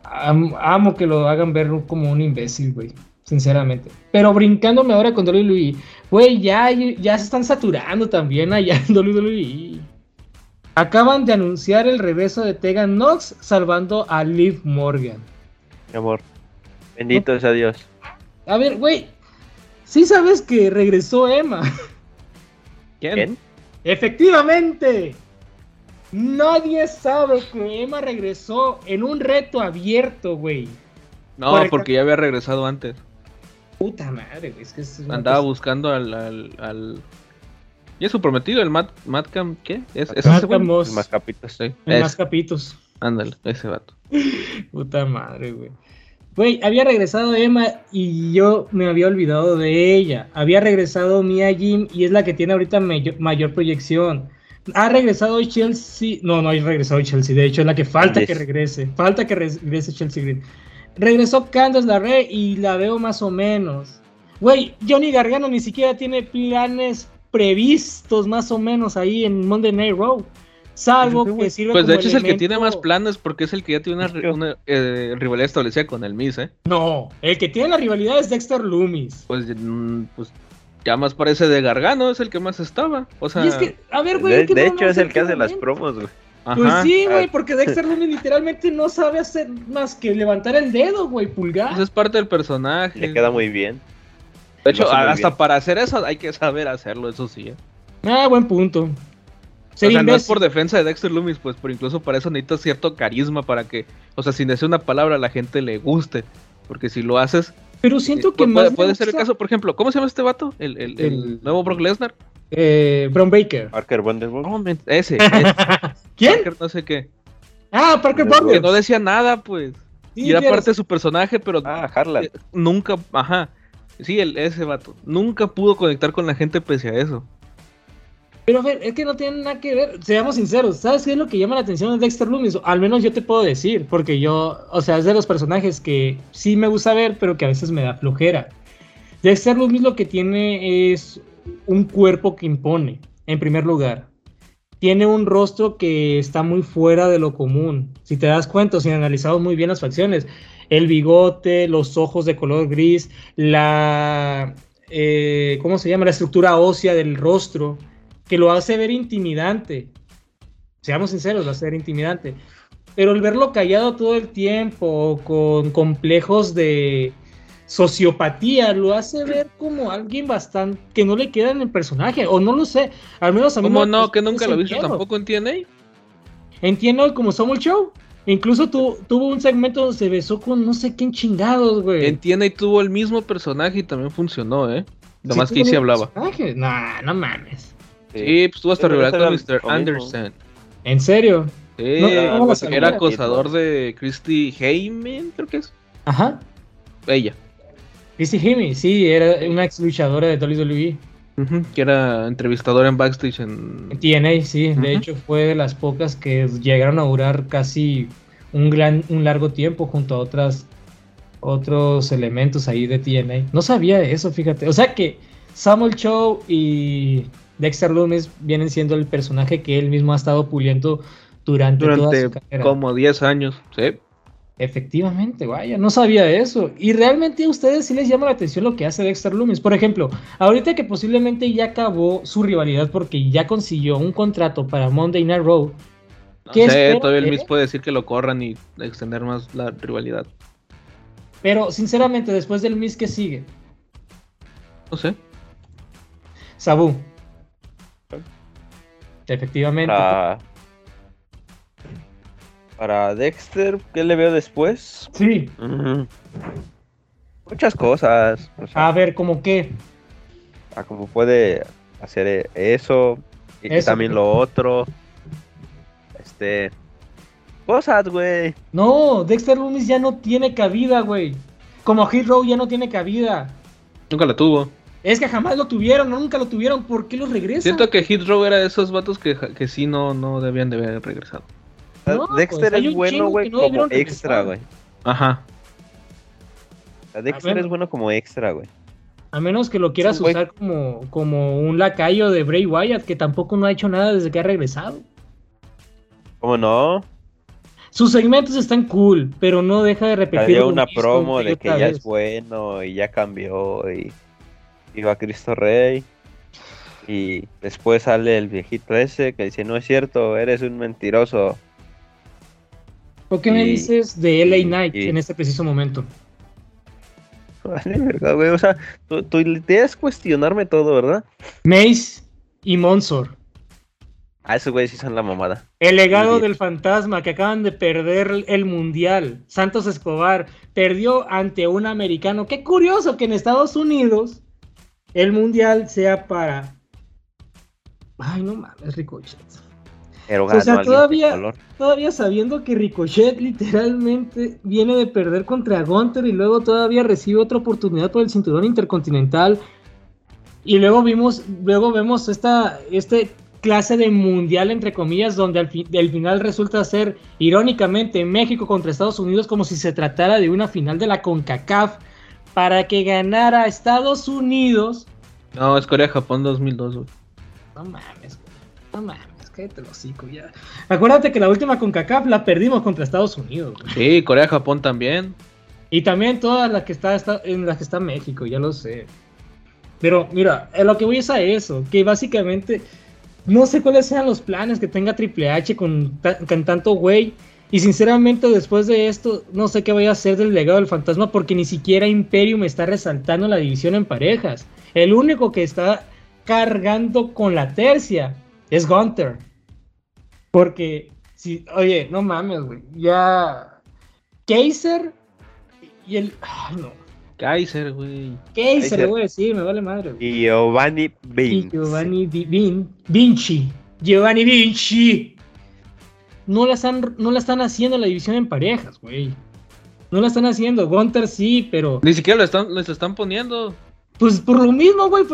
am- amo que lo hagan ver como un imbécil, güey. Sinceramente. Pero brincándome ahora con WWE. Güey, ya, ya se están saturando también allá en WWE. Acaban de anunciar el regreso de Tegan Knox salvando a Liv Morgan. Mi amor. Bendito sea Dios. A ver, güey. Sí sabes que regresó Emma. [laughs] ¿Quién? ¿Quién? Efectivamente. Nadie sabe que Emma regresó en un reto abierto, güey. No, Por porque ya había regresado antes. Puta madre, güey. Es que es una Andaba cosa- buscando al, al, al- Y es su prometido, el Matt, Matt Cam- ¿Qué? ¿Es, es Matt ese güey? Moss. Más capitos. Sí, es- más capitos. ándale, ese vato. [laughs] Puta madre, güey. Güey, había regresado Emma y yo me había olvidado de ella. Había regresado Mia Jim y es la que tiene ahorita mayor, mayor proyección. Ha regresado Chelsea. No, no ha regresado Chelsea. De hecho, es la que falta que regrese. Falta que regrese Chelsea Green. Regresó Candace LaRue y la veo más o menos. Güey, Johnny Gargano ni siquiera tiene planes previstos más o menos ahí en Monday Night Raw. Salvo que sirve Pues de como hecho es el que tiene más planes porque es el que ya tiene una, eh, rivalidad establecida con el Miz, ¿eh? No, el que tiene la rivalidad es Dexter Loomis. Pues, mm, pues ya más parece de Gargano, es el que más estaba. O sea, y es que, a ver, güey. De, es que de no- hecho, no es el que hace las promos, güey. ajá. Pues sí, güey, Ah. porque Dexter Loomis literalmente no sabe hacer más que levantar el dedo, güey, pulgar. Pues es parte del personaje. Le queda muy bien. De hecho, hasta bien. para hacer eso hay que saber hacerlo, eso sí. ¿eh? Ah, buen punto. O sea, no es por defensa de Dexter Loomis, pues, pero incluso para eso necesitas cierto carisma para que, o sea, sin decir una palabra a la gente le guste. Porque si lo haces, Pero siento eh, que pu- más puede, puede ser el caso, por ejemplo, ¿cómo se llama este vato? El, el- el El- nuevo Brock Lesnar. Eh, Braun Baker. Parker Vanderbilt. Men- ese, [laughs] ese ¿Quién? Parker no sé qué. Ah, Parker Que Que no decía nada, pues. Sí, y era parte de su personaje, pero Ah, Harlan. eh, nunca, ajá. Sí, el, ese vato. Nunca pudo conectar con la gente pese a eso. Pero a ver, es que no tiene nada que ver, seamos sinceros, ¿sabes qué es lo que llama la atención de Dexter Loomis? Al menos yo te puedo decir, porque yo, o sea, es de los personajes que sí me gusta ver, pero que a veces me da flojera. Dexter Loomis lo que tiene es un cuerpo que impone, en primer lugar. Tiene un rostro que está muy fuera de lo común. Si te das cuenta, si analizamos muy bien las facciones, el bigote, los ojos de color gris, la, eh, ¿cómo se llama? La estructura ósea del rostro que lo hace ver intimidante. Seamos sinceros, lo hace ver intimidante. Pero el verlo callado todo el tiempo, con complejos de sociopatía, lo hace ver como alguien bastante que no le queda en el personaje, o no lo sé. Al menos a mí ¿Cómo no? Que nunca lo he visto entiendo. tampoco en TNA. Entiendo como Samuel Show. Incluso tu- tuvo un segmento donde se besó con no sé quién chingados, güey. En TNA tuvo el mismo personaje y también funcionó, ¿eh? Lo Sí más que tuvo sí hablaba. personaje. Nah, no mames. Sí, pues tuvo hasta rivalidad con Mr. Anderson. ¿En serio. Sí, No, no, no lo que era acosador de Christy Heyman, creo que es. Ajá. Ella. Christy Hemme, sí, era una ex luchadora de WWE. Que era entrevistadora en backstage en... TNA, sí. De hecho, fue de las pocas que llegaron a durar casi un gran, un largo tiempo junto a otras otros elementos ahí de TNA. No sabía eso, fíjate. O sea que Samuel Show y Dexter Loomis vienen siendo el personaje que él mismo ha estado puliendo durante, toda durante su carrera. como 10 años. Sí. Efectivamente, vaya, no sabía eso. Y realmente a ustedes sí les llama la atención lo que hace Dexter Loomis. Por ejemplo, ahorita que posiblemente ya acabó su rivalidad porque ya consiguió un contrato para Monday Night Raw. No ¿Qué sé, todavía el? Miz puede decir que lo corran y extender más la rivalidad. Pero sinceramente, después del Miss que sigue, No sé. Sabu. Efectivamente. Para, para Dexter, ¿qué le veo después? Sí. Muchas cosas. o sea, A ver, como que. a cómo puede hacer eso y Eso. también lo otro. Este. Cosas, güey. No, Dexter Loomis ya no tiene cabida, güey. Como Hit Row ya no tiene cabida. Nunca la tuvo. Es que jamás lo tuvieron, nunca lo tuvieron. ¿Por qué los regresan? Siento que Hit Row era de esos vatos que, que sí no, no debían de haber regresado. No, Dexter pues, es bueno, güey, no como extra, güey. Ajá. Dexter bueno. es bueno como extra, güey. A menos que lo quieras usar como, como un lacayo de Bray Wyatt, que tampoco no ha hecho nada desde que ha regresado. ¿Cómo no? Sus segmentos están cool, pero no deja de repetir. Una mismo promo de que ya vez. es bueno y ya cambió y iba Cristo Rey. Y después sale el viejito ese que dice, no es cierto, eres un mentiroso. ¿Por qué me dices de LA Knight y- en este preciso momento? Vale, verga, güey. O sea, tu, tu idea es cuestionarme todo, ¿verdad? Mace y Monsor. Ah, esos güeyes sí son la mamada. El legado del fantasma que acaban de perder el mundial. Santos Escobar perdió ante un americano. Qué curioso que en Estados Unidos el mundial sea para. Ay, no mames, Ricochet. Pero O sea, ganó alguien de todavía-. Todavía sabiendo que Ricochet literalmente viene de perder contra Gunter y luego todavía recibe otra oportunidad por el cinturón intercontinental. Y luego vimos, luego vemos esta, este clase de mundial entre comillas, donde al, fi- al final resulta ser, irónicamente, México contra Estados Unidos, como si se tratara de una final de la CONCACAF, para que ganara Estados Unidos. No, es Corea-Japón 2002, güey. No mames. No mames, cállate el hocico ya. Acuérdate que la última CONCACAF la perdimos contra Estados Unidos. güey. Sí, Corea-Japón también. Y también todas las que está, está- en las que está México, ya lo sé. Pero mira, lo que voy es a eso, que básicamente no sé cuáles sean los planes que tenga Triple H con, con tanto güey. Y sinceramente después de esto, no sé qué voy a hacer del legado del fantasma porque ni siquiera Imperium está resaltando la división en parejas. El único que está cargando con la tercia es Gunter. Porque, si, oye, no mames, güey. Ya. Kaiser y el. Ay, no. Kaiser, güey. Kaiser, Kaiser. le voy a decir, me vale madre. güey. Y Giovanni Y Vince. Giovanni Di- Vin- Vinci. Giovanni Vinci. No la, están, no la están haciendo la división en parejas, güey. No la están haciendo. Gunter sí, pero. Ni siquiera lo están, les están poniendo. Pues por lo mismo, güey,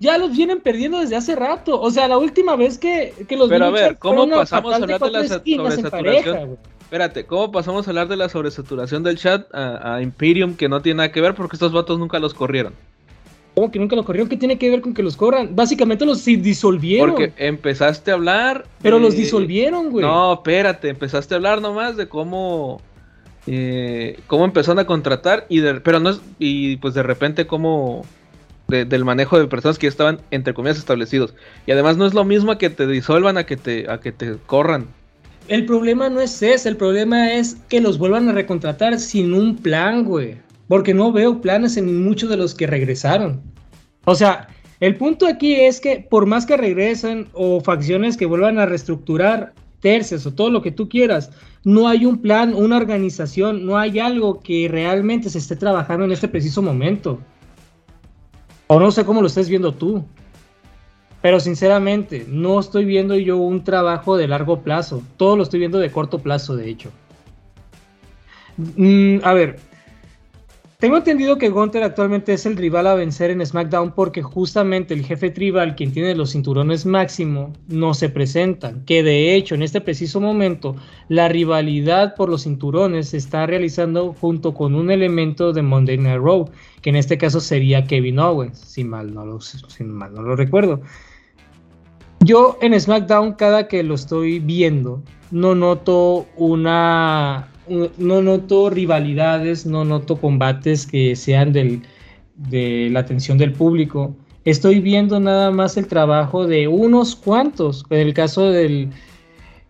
ya los vienen perdiendo desde hace rato. O sea, la última vez que, que los Pero a ver, ¿cómo pasamos a hablar de la sobresaturación? pareja. Espérate, ¿cómo pasamos a hablar de la sobresaturación del chat a, a Imperium que no tiene nada que ver porque estos vatos nunca los corrieron? ¿Cómo que nunca los corrieron? ¿Qué tiene que ver con que los corran? Básicamente los disolvieron. Porque empezaste a hablar. pero los disolvieron, güey. No, espérate, empezaste a hablar nomás de cómo. eh, cómo empezaron a contratar y de, pero no es, y pues de repente cómo de- del manejo de personas que estaban entre comillas establecidos y además no es lo mismo a que te disuelvan a que te a que te corran El problema no es ese, el problema es que los vuelvan a recontratar sin un plan, güey. Porque no veo planes en muchos de los que regresaron. O sea, el punto aquí es que por más que regresen o facciones que vuelvan a reestructurar tercias o todo lo que tú quieras, no hay un plan, una organización, no hay algo que realmente se esté trabajando en este preciso momento. O no sé cómo lo estés viendo tú. Pero sinceramente, no estoy viendo yo un trabajo de largo plazo. Todo lo estoy viendo de corto plazo, de hecho. Mm, a ver, tengo entendido que Gunter actualmente es el rival a vencer en SmackDown porque justamente el jefe tribal, quien tiene los cinturones máximo, no se presenta. Que de hecho, en este preciso momento, la rivalidad por los cinturones se está realizando junto con un elemento de Monday Night Raw, que en este caso sería Kevin Owens, si mal no lo, si mal no lo recuerdo. Yo en SmackDown, cada que lo estoy viendo, no noto una. Un- No noto rivalidades, no noto combates que sean del, de la atención del público. Estoy viendo nada más el trabajo de unos cuantos. En el caso del,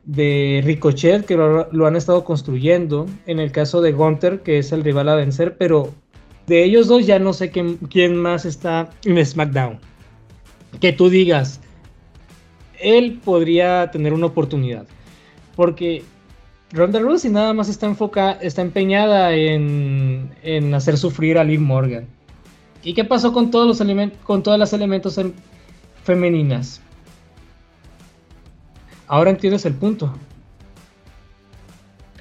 de Ricochet, que lo, han estado construyendo. En el caso de Gunter, que es el rival a vencer. Pero de ellos dos ya no sé quién más está en SmackDown. Que tú digas, él podría tener una oportunidad. Porque Ronda Rousey nada más está enfocada, está empeñada en, en hacer sufrir a Liv Morgan. ¿Y qué pasó con todos los elementos, con todas las elementos em- femeninas? Ahora entiendes el punto.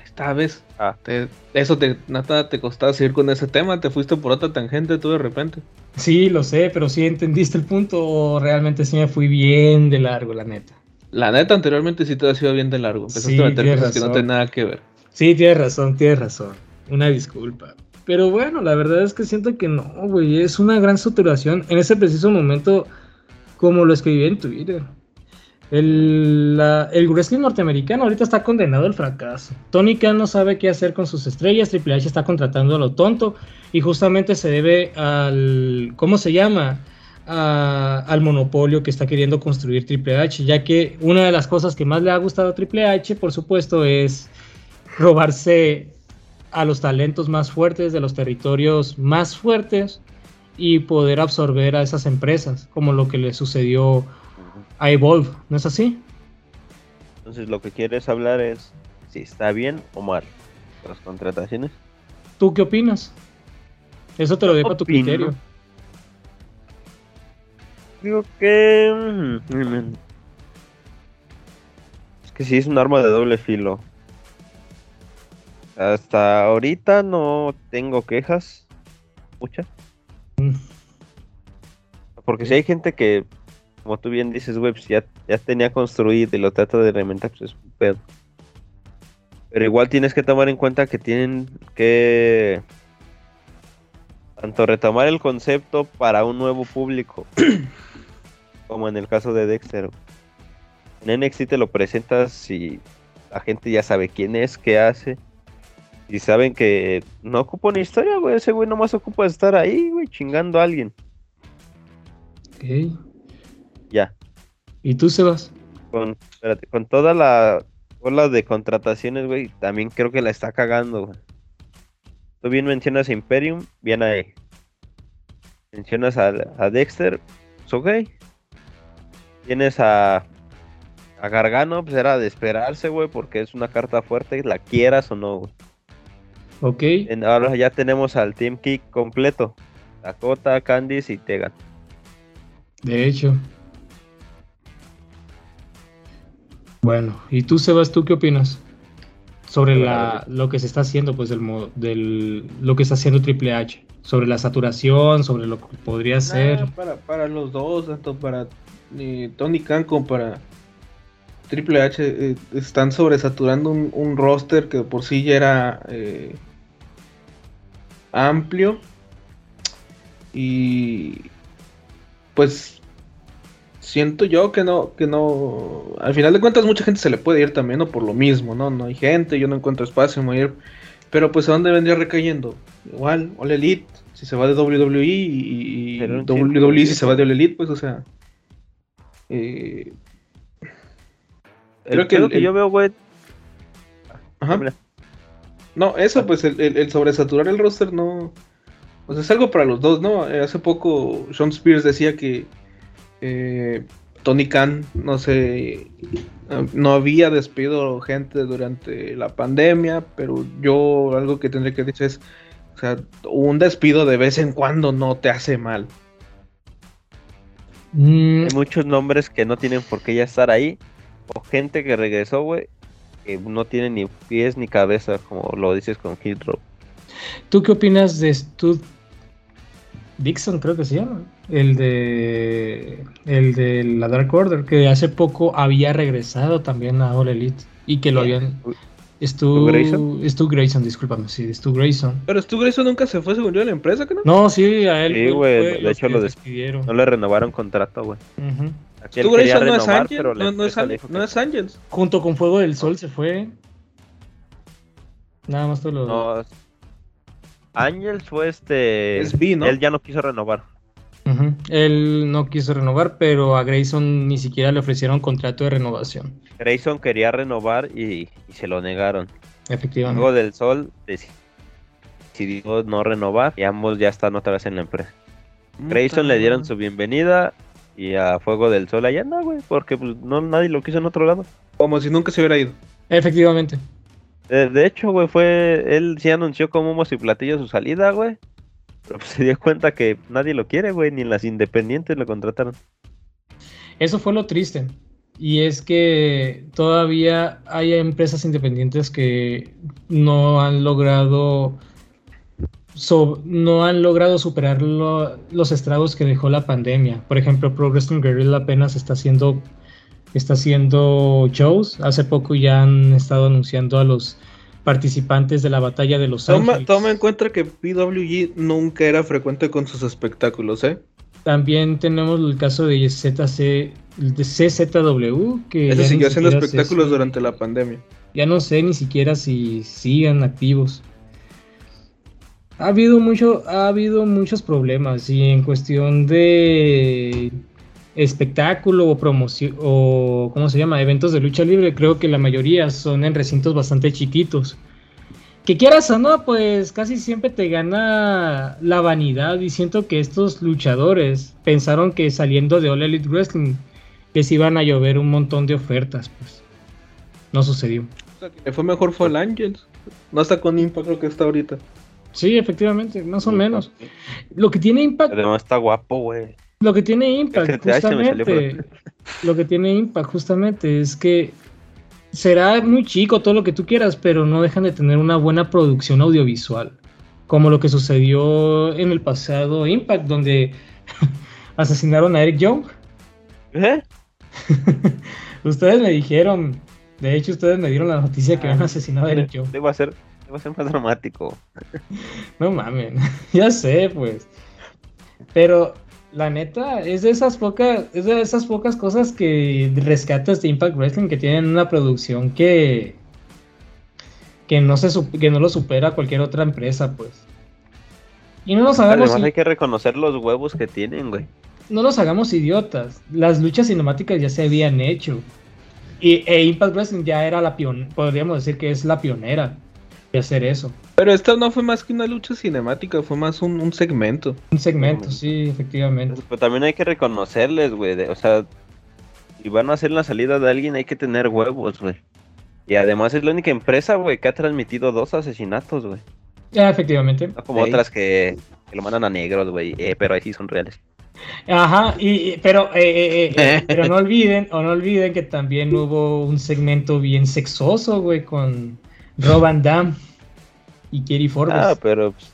esta vez Ah. te- eso te nada te costaba seguir con ese tema te fuiste por otra tangente tú de repente Sí, lo sé, pero sí entendiste el punto o realmente sí me fui bien de largo, la neta. La neta anteriormente sí te ha sido bien de largo empezaste Sí, a meter cosas que no razón. tienen nada que ver Sí, tienes razón, tienes razón. Una disculpa. Pero bueno, la verdad es que siento que no, güey. Es una gran saturación. En ese preciso momento, como lo escribí en Twitter. El, la- el wrestling norteamericano ahorita está condenado al fracaso. Tony Khan no sabe qué hacer con sus estrellas. Triple H está contratando a lo tonto. Y justamente se debe al. ¿Cómo se llama? A- al monopolio que está queriendo construir Triple H. Ya que una de las cosas que más le ha gustado a Triple H, por supuesto, es robarse a los talentos más fuertes de los territorios más fuertes y poder absorber a esas empresas, como lo que le sucedió a Evolve, ¿no es así? Entonces lo que quieres hablar es si está bien o mal las contrataciones. ¿Tú qué opinas? Eso te lo dejo a tu criterio. Digo que... mm, Es que sí es un arma de doble filo. Hasta ahorita no tengo quejas. Muchas. Porque si hay gente que, como tú bien dices, güey, pues ya, ya tenía construido y lo trata de reventar, pues es un pedo. Pero igual tienes que tomar en cuenta que tienen que tanto retomar el concepto para un nuevo público, [clears throat] como en el caso de Dexter. En NXT te lo presentas y la gente ya sabe quién es, qué hace. Y saben que no ocupa una historia, güey. Ese güey nomás ocupa estar ahí, güey, chingando a alguien. Ok. Ya. ¿Y tú, Sebas? Con, espérate, con toda la ola de contrataciones, güey, también creo que la está cagando, güey. Tú bien mencionas a Imperium, bien ahí. Mencionas a, a Dexter, ok. Tienes a, a Gargano, pues era de esperarse, güey, porque es una carta fuerte, la quieras o no, güey. Ok. En- ahora ya tenemos al Team Kick completo. Dakota, Candice y Tegan. De hecho. Bueno, ¿y tú, Sebas, tú qué opinas? Sobre la, lo que se está haciendo, pues, del, del, lo que está haciendo Triple H. sobre la saturación, sobre lo que podría ser. Nah, para, para los dos, tanto para eh, Tony Khan como para Triple H, eh, están sobresaturando un, un roster que por sí ya era eh, amplio. Y pues siento yo que no, que no. Al final de cuentas, mucha gente se le puede ir también, ¿no? Por lo mismo, ¿no? No hay gente, yo no encuentro espacio, me voy a ir. Pero pues, ¿a dónde vendría recayendo? Igual, All Elite, si se va de WWE y, y WWE si se va de All Elite, pues, o sea. Eh, Creo que pedo el- que el- yo veo, güey. ajá. mira, No, eso, pues, el, sobresaturar el roster no. O sea, es algo para los dos, ¿no? Eh, hace poco Sean Spears decía que eh, Tony Khan, no sé, no había despedido gente durante la pandemia, pero yo algo que tendría que decir es, o sea, un despido de vez en cuando no te hace mal. Mm, Hay muchos nombres que no tienen por qué ya estar ahí. O gente que regresó, güey. Que no tiene ni pies ni cabeza, como lo dices con Kid Row. ¿Tú qué opinas de Stud Dixon, creo que se llama? El de el de la Dark Order, que hace poco había regresado también a All Elite y que lo habían Stu, ¿Stu Grayson? Stu Grayson, discúlpame, sí, Stu Grayson. Pero Stu Grayson nunca se fue, según yo, de la empresa, ¿que no? No, sí, a él Sí, güey, de hecho lo des- despidieron. No le renovaron contrato, güey. Stu quería Grayson no es Angel, no, es, es Angels. Junto con Fuego del Sol se fue. Nada más te lo No. Angels fue este. Es B, ¿no? Él ya no quiso renovar. Él no quiso renovar, pero a Grayson ni siquiera le ofrecieron contrato de renovación. Grayson quería renovar y, y se lo negaron. Efectivamente. Luego del Sol deci- decidió no renovar y ambos ya están otra vez en la empresa. Grayson le dieron su bienvenida y a Fuego del Sol allá no, güey, porque pues, no nadie lo quiso en otro lado. Como si nunca se hubiera ido. Efectivamente. De, de hecho, güey, fue él sí anunció como humos y platillos su salida, güey. Pues, [laughs] se dio cuenta que nadie lo quiere, güey, ni las independientes lo contrataron. Eso fue lo triste. Y es que todavía hay empresas independientes que no han logrado no han logrado superar lo- los estragos que dejó la pandemia. Por ejemplo, Pro Wrestling Guerrilla apenas está haciendo está haciendo shows. Hace poco ya han estado anunciando a los participantes de la batalla de Los Toma, Ángeles. toma en cuenta que PWG nunca era frecuente con sus espectáculos, ¿eh? También tenemos el caso de ZC, de CZW, que Ese siguió haciendo espectáculos durante la pandemia. Ya no sé ni siquiera si sigan activos. Ha habido mucho, ha habido muchos problemas y en cuestión de espectáculo o promoción o cómo se llama, eventos de lucha libre, creo que la mayoría son en recintos bastante chiquitos. Que quieras o no, pues casi siempre te gana la vanidad y siento que estos luchadores pensaron que saliendo de All Elite Wrestling les iban a llover un montón de ofertas, pues no sucedió. O sea, que fue mejor fue el Angels. No está con Impact, creo que está ahorita. Sí, efectivamente, más o menos. Lo que tiene Impact, Además está guapo, güey. Lo que tiene [laughs] Impact justamente, lo que tiene Impact justamente es que será muy chico todo lo que tú quieras, pero no dejan de tener una buena producción audiovisual, como lo que sucedió en el pasado Impact, donde [laughs] asesinaron a Eric Young. ¿Eh? [laughs] Ustedes me dijeron, de hecho ustedes me dieron la noticia que Ah, habían asesinado a Eric Young. Debo ser, debo ser más dramático. No mames, ya sé, pues. Pero la neta, es de esas pocas, es de esas pocas cosas que rescatas de Impact Wrestling que tienen una producción que que no se que no lo supera cualquier otra empresa, pues. Y no nos hagamos Además hay que reconocer los huevos que tienen, güey. no nos hagamos idiotas. Las luchas cinemáticas ya se habían hecho. Y e Impact Wrestling ya era la pion podríamos decir que es la pionera de hacer eso. Pero esta no fue más que una lucha cinemática, fue más un, un segmento. Un segmento, sí, efectivamente. Pero también hay que reconocerles, güey. O sea, si van a hacer la salida de alguien, hay que tener huevos, güey. Y además es la única empresa, güey, que ha transmitido dos asesinatos, güey. Ya, efectivamente. No como otras que, que lo mandan a negros, güey. eh, pero ahí sí son reales. Ajá, y, y- pero, eh, eh, [laughs] pero no olviden, o no olviden que también hubo un segmento bien sexoso, güey, con Rob Van Damme y Kerry Forbes. Ah, pero pues,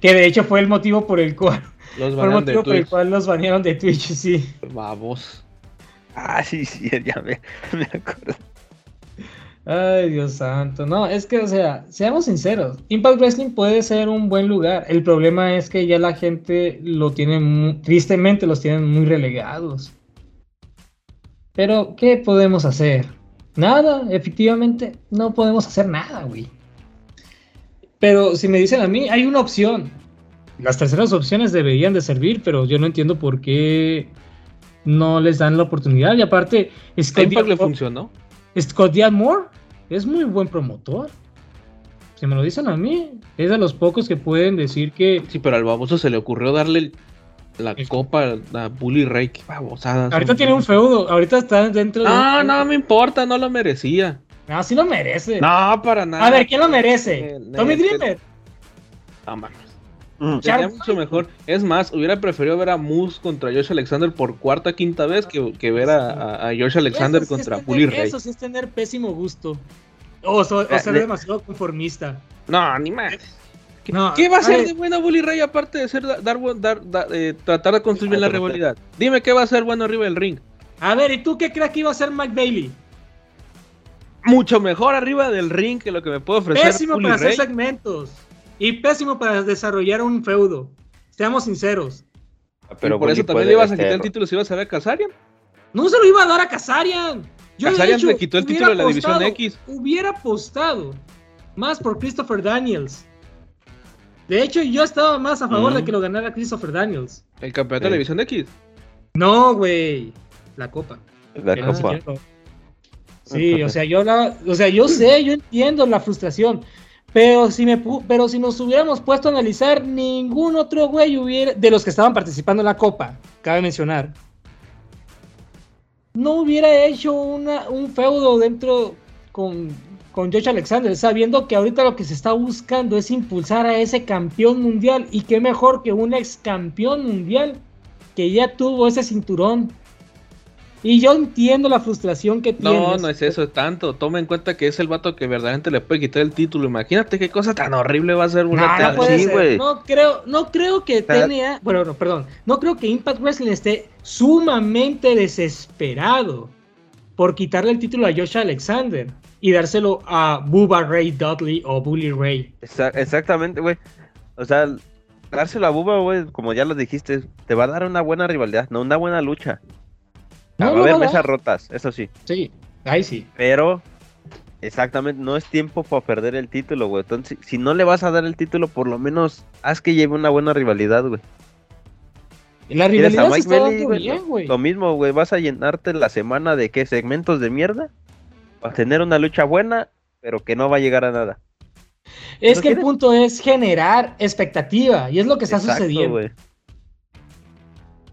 Que de hecho fue el motivo por el cual, [laughs] Los fue el banean de motivo por el Twitch. cual los banearon de Twitch, sí. Babos. Ah, sí, sí, ya me, [laughs] me acuerdo. Ay, Dios santo. No, es que, o sea, seamos sinceros. Impact Wrestling puede ser un buen lugar. El problema es que ya la gente lo tiene, tristemente los tienen muy relegados. Pero, ¿qué podemos hacer? Nada, efectivamente, no podemos hacer nada, güey. Pero si me dicen a mí, hay una opción. Las terceras opciones deberían de servir, pero yo no entiendo por qué no les dan la oportunidad. Y aparte, Scott Impact le funcionó. Scott Diamore es muy buen promotor. Si me lo dicen a mí, es de los pocos que pueden decir que Sí, pero al baboso se le ocurrió darle la copa a Bully Ray. Qué babosada. ahorita tiene un feudo, ahorita está dentro de. No, un- no me importa, no lo merecía. No, sí lo merece. No, para nada. a ver, ¿quién lo merece? Eh, Tommy eh, Dreamer. No mames. Mm. Sería mucho mejor. Es más, hubiera preferido ver a Moose contra Josh Alexander por cuarta quinta vez que, que ver a, a- a Josh Alexander Eso contra es Bully Ray. Eso sí es tener pésimo gusto. O, so- o Ah, ser demasiado conformista. No, ni más. ¿Qué, No, qué va a ver. de bueno Bully Ray aparte de ser da- dar, eh, tratar de construir bien la Ah, pero- rivalidad? Dime qué va a ser bueno arriba del ring. A ver, ¿y tú qué crees que iba a hacer Mike Bailey? Mucho mejor arriba del ring que lo que me puede ofrecer Pésimo Bully para hacer segmentos. Y pésimo para desarrollar un feudo. Seamos sinceros. Pero y por eso también le ibas a quitar el título si ibas a ver a Kazarian. No se lo iba a dar a Kazarian. Yo, Kazarian hecho, le quitó el título de la División apostado- X. Hubiera apostado más por Christopher Daniels. De hecho, yo estaba más a favor Mm. de que lo ganara Christopher Daniels. El campeonato de la División X. No, güey. La copa. La copa. Sí, o sea, yo la, o sea, yo sé, yo entiendo la frustración. Pero si me pu- pero si nos hubiéramos puesto a analizar, ningún otro güey hubiera, de los que estaban participando en la copa, cabe mencionar, no hubiera hecho una, un feudo dentro con, con Josh Alexander, sabiendo que ahorita lo que se está buscando es impulsar a ese campeón mundial. Y qué mejor que un ex campeón mundial que ya tuvo ese cinturón. Y yo entiendo la frustración que No, tienes. no es eso, es tanto. Toma en cuenta que es el vato que verdaderamente le puede quitar el título. Imagínate qué cosa tan horrible va a ser No, una no puede sí, ser. güey. No creo, no creo que bueno, no, perdón, no creo que Impact Wrestling esté sumamente desesperado por quitarle el título a Josh Alexander y dárselo a Bubba Ray Dudley o Bully Ray. Exa- exactamente, güey. O sea, dárselo a Buba, güey, como ya lo dijiste, te va a dar una buena rivalidad, no una buena lucha. No, va a no, haber no, no. mesas rotas, eso sí. Sí, ahí sí. Pero, exactamente, no es tiempo para perder el título, güey. Entonces, si no le vas a dar el título, por lo menos haz que lleve una buena rivalidad, güey. La ¿Quieres a rivalidad se está Bailey, dando güey? bien, güey. Lo mismo, güey, vas a llenarte la semana de qué segmentos de mierda. Para tener una lucha buena, pero que no va a llegar a nada. Es ¿no que el punto es generar expectativa y es lo que está Exacto, sucediendo. güey.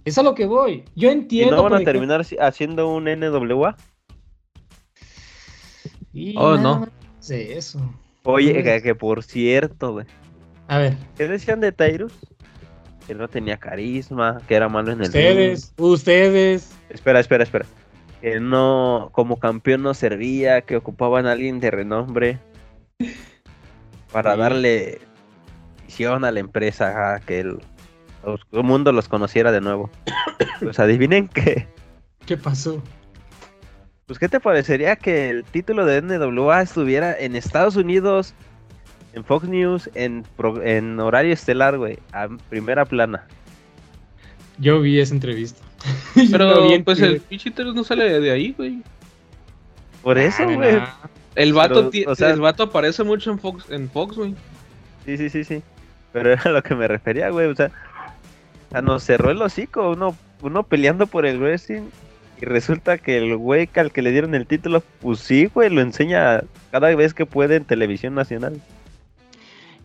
Es a lo que voy. Yo Y entiendo. no van a ejemplo- terminar haciendo un NWA. Y Oh, no. eso. Oye, que, que por cierto, güey. A ver, ¿Qué decían de Tyrus? Que no tenía carisma, que era malo en el ring. ustedes, ustedes. Espera, espera, espera. Que no, como campeón no servía, que ocupaban a alguien de renombre para Sí. darle visión a la empresa, que el, el mundo los conociera de nuevo. [coughs] Pues adivinen que, ¿Qué pasó? pues qué te parecería que el título de NWA estuviera en Estados Unidos, en Fox News, en, pro- en horario estelar, güey, a primera plana. Yo vi esa entrevista. [laughs] Pero lo vi en pues el pinche no sale de ahí, güey. Por eso, Ah, güey. no. El vato, Pero, o sea- el vato aparece mucho en Fox, en Fox, güey. Sí, sí, sí, sí. Pero era a lo que me refería, güey. O sea, o sea, nos cerró el hocico. Uno, uno peleando por el wrestling. Y resulta que el güey al que le dieron el título, pues sí, güey, lo enseña cada vez que puede en televisión nacional.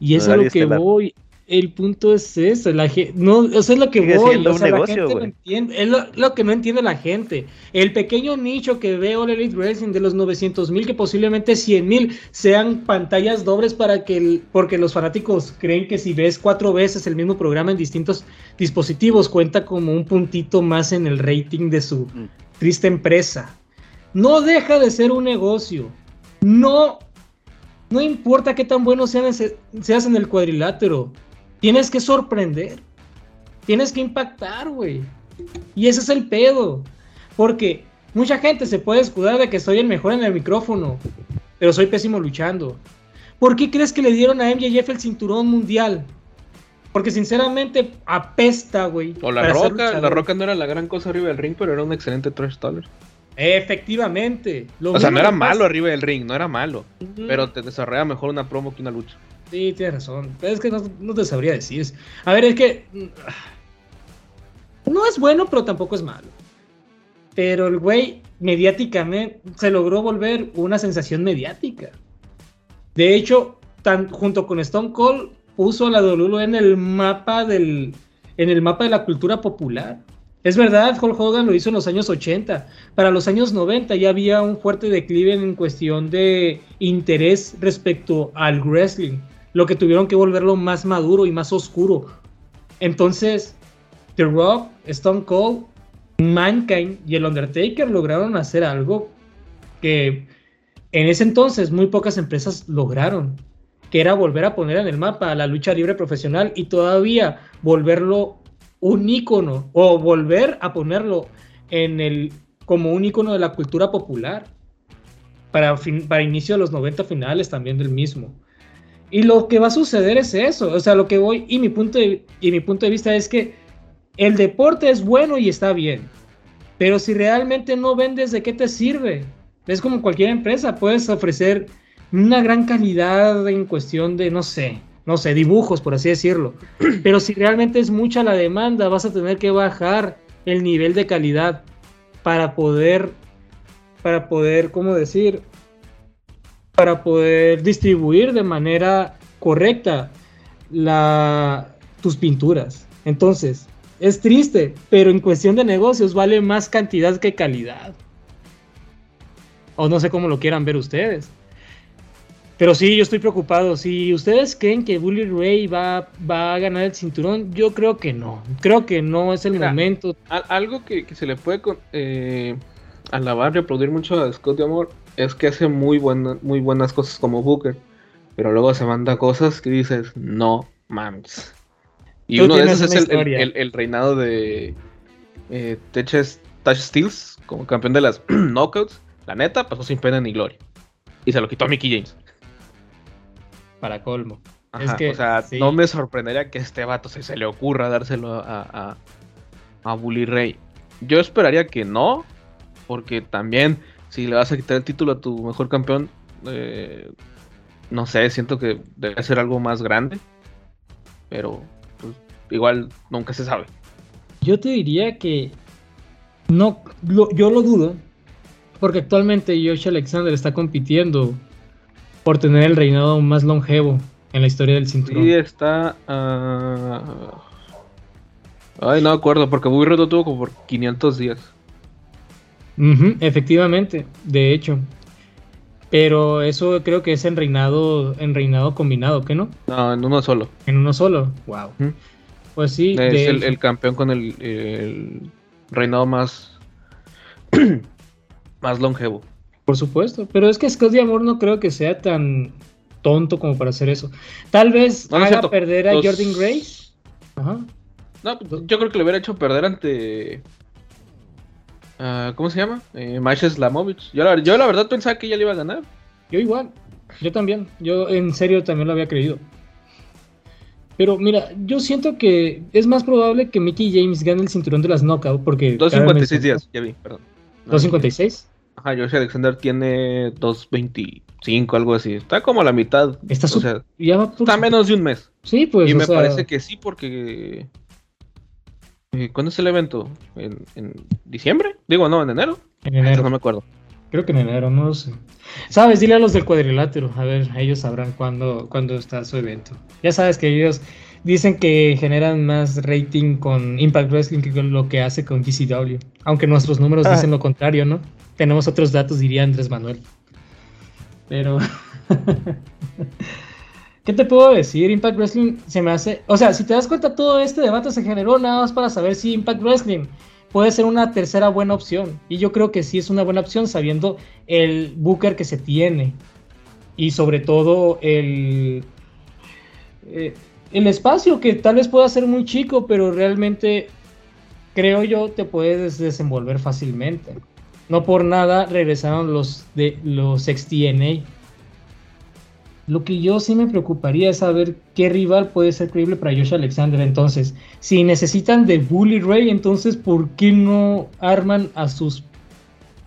Y es a lo que estelar. voy. El punto es eso, la no, o sea, es lo que Sigue voy, o sea, la gente no entiende, es lo, lo que no entiende la gente. El pequeño nicho que ve All Elite Wrestling de los 900 mil, que posiblemente 100 mil sean pantallas dobles para que, el- porque los fanáticos creen que si ves cuatro veces el mismo programa en distintos dispositivos cuenta como un puntito más en el rating de su Mm. triste empresa. No deja de ser un negocio. No, no importa qué tan bueno seas en el cuadrilátero. Tienes que sorprender. Tienes que impactar, güey. Y ese es el pedo. Porque mucha gente se puede escudar de que soy el mejor en el micrófono, pero soy pésimo luchando. ¿Por qué crees que le dieron a MJF el cinturón mundial? Porque sinceramente apesta, güey. O la roca, la roca no era la gran cosa arriba del ring, pero era un excelente trash taller. Efectivamente. Lo O sea, no era pasa- malo arriba del ring, no era malo. Pero te desarrolla mejor una promo que una lucha. Sí, tienes razón. Pero es que no, no te sabría decir. A ver, es que. mm, No es bueno, pero tampoco es malo. Pero el güey, mediáticamente, se logró volver una sensación mediática. De hecho, tan, junto con Stone Cold, puso a la WWE en el mapa del. En el mapa de la cultura popular. Es verdad, Hulk Hogan lo hizo en los años 80. Para los años 90 ya había un fuerte declive en cuestión de interés respecto al wrestling, lo que tuvieron que volverlo más maduro y más oscuro. Entonces, The Rock, Stone Cold, Mankind y el Undertaker lograron hacer algo que en ese entonces muy pocas empresas lograron, que era volver a poner en el mapa la lucha libre profesional y todavía volverlo un ícono o volver a ponerlo en el como un ícono de la cultura popular para, fin- para inicio de los 90 finales también del mismo. Y lo que va a suceder es eso, o sea, lo que voy y mi punto de, y mi punto de vista es que el deporte es bueno y está bien, pero si realmente no vendes, ¿de qué te sirve? Es como cualquier empresa, puedes ofrecer una gran calidad en cuestión de, no sé, no sé, dibujos, por así decirlo. [clears throat] Pero si realmente es mucha la demanda, vas a tener que bajar el nivel de calidad para poder, para poder, ¿cómo decir? Para poder distribuir de manera correcta la, tus pinturas. Entonces, es triste, pero en cuestión de negocios vale más cantidad que calidad. O no sé cómo lo quieran ver ustedes. Pero sí, yo estoy preocupado. Si ustedes creen que Bully Ray va, va a ganar el cinturón, yo creo que no. Creo que no es el Mira, momento. Al- algo que, que se le puede eh, alabar y aplaudir mucho a Scott de Amor es que hace muy, buena- muy buenas cosas como Booker. Pero luego se manda cosas que dices, no mames. Y uno de esos es el, el- historia. el- el reinado de eh, Teches- Tash Steels como campeón de las [clears throat] Knockouts. La neta, pasó sin pena ni gloria. Y se lo quitó a Mickey James. Para colmo. Ajá, Es que, o sea, sí. no me sorprendería que a este vato se, se le ocurra dárselo a, a, a Bully Ray. Yo esperaría que no, porque también si le vas a quitar el título a tu mejor campeón, eh, no sé, siento que debe ser algo más grande. Pero pues, igual nunca se sabe. Yo te diría que no, lo- yo lo dudo, porque actualmente Josh Alexander está compitiendo por tener el reinado más longevo en la historia del cinturón. Sí, está. ah, Ay, no me acuerdo, porque Ray lo tuvo como por 500 días. Efectivamente, de hecho. Pero eso creo que es en reinado, en reinado combinado, ¿qué no? No, en uno solo. En uno solo. Wow. Pues sí, Es de el, campeón con el, el reinado más [clears throat] más longevo. Por supuesto, pero es que Scott Amor no creo que sea tan tonto como para hacer eso. Tal vez No, haga perder a Los- Jordan Grace. Ajá. No, pues, yo creo que le hubiera hecho perder ante ah, ¿cómo se llama? Eh, Masha Slamovich. Yo la, yo la verdad pensaba que ella le iba a ganar. Yo igual, yo también, yo en serio también lo había creído. Pero mira, yo siento que es más probable que Mickey James gane el cinturón de las knockout porque... 256 días, ya vi, perdón. No, 256. Ajá, Josh Alexander tiene 225, algo así. Está como a la mitad. Está, o su- sea, ya va por está menos de un mes. Sí, pues. y o me sea, parece que sí, porque. eh, ¿Cuándo es el evento? ¿En, en diciembre? Digo, no, en enero. En enero. no me acuerdo. Creo que en enero, no sé. Sabes, dile a los del cuadrilátero, a ver, ellos sabrán cuándo, cuándo está su evento. Ya sabes que ellos dicen que generan más rating con Impact Wrestling que con lo que hace con GCW. Aunque nuestros números Ah. dicen lo contrario, ¿no? Tenemos otros datos, diría Andrés Manuel. Pero. [laughs] ¿Qué te puedo decir? Impact Wrestling se me hace. O sea, si te das cuenta, todo este debate se generó nada más para saber si Impact Wrestling puede ser una tercera buena opción. Y yo creo que sí es una buena opción sabiendo el Booker que se tiene. Y sobre todo el. eh, el espacio que tal vez pueda ser muy chico, pero realmente creo yo te puedes desenvolver fácilmente. No por nada regresaron los de los XTNA. Lo que yo sí me preocuparía es saber qué rival puede ser creíble para Josh Alexander. Entonces, si necesitan de Bully Ray, entonces ¿por qué no arman a sus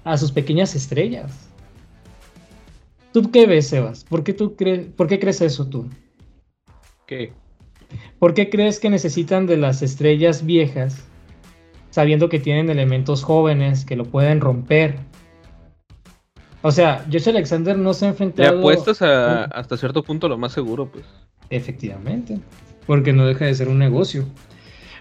a sus pequeñas estrellas? ¿Tú qué ves, Sebas? ¿Por qué, tú crees, ¿Por qué crees eso tú? ¿Qué? ¿Por qué crees que necesitan de las estrellas viejas, sabiendo que tienen elementos jóvenes que lo pueden romper? O sea, Josh Alexander no se ha Le enfrentado. apuestas a, hasta cierto punto lo más seguro, pues. Efectivamente, porque no deja de ser un negocio.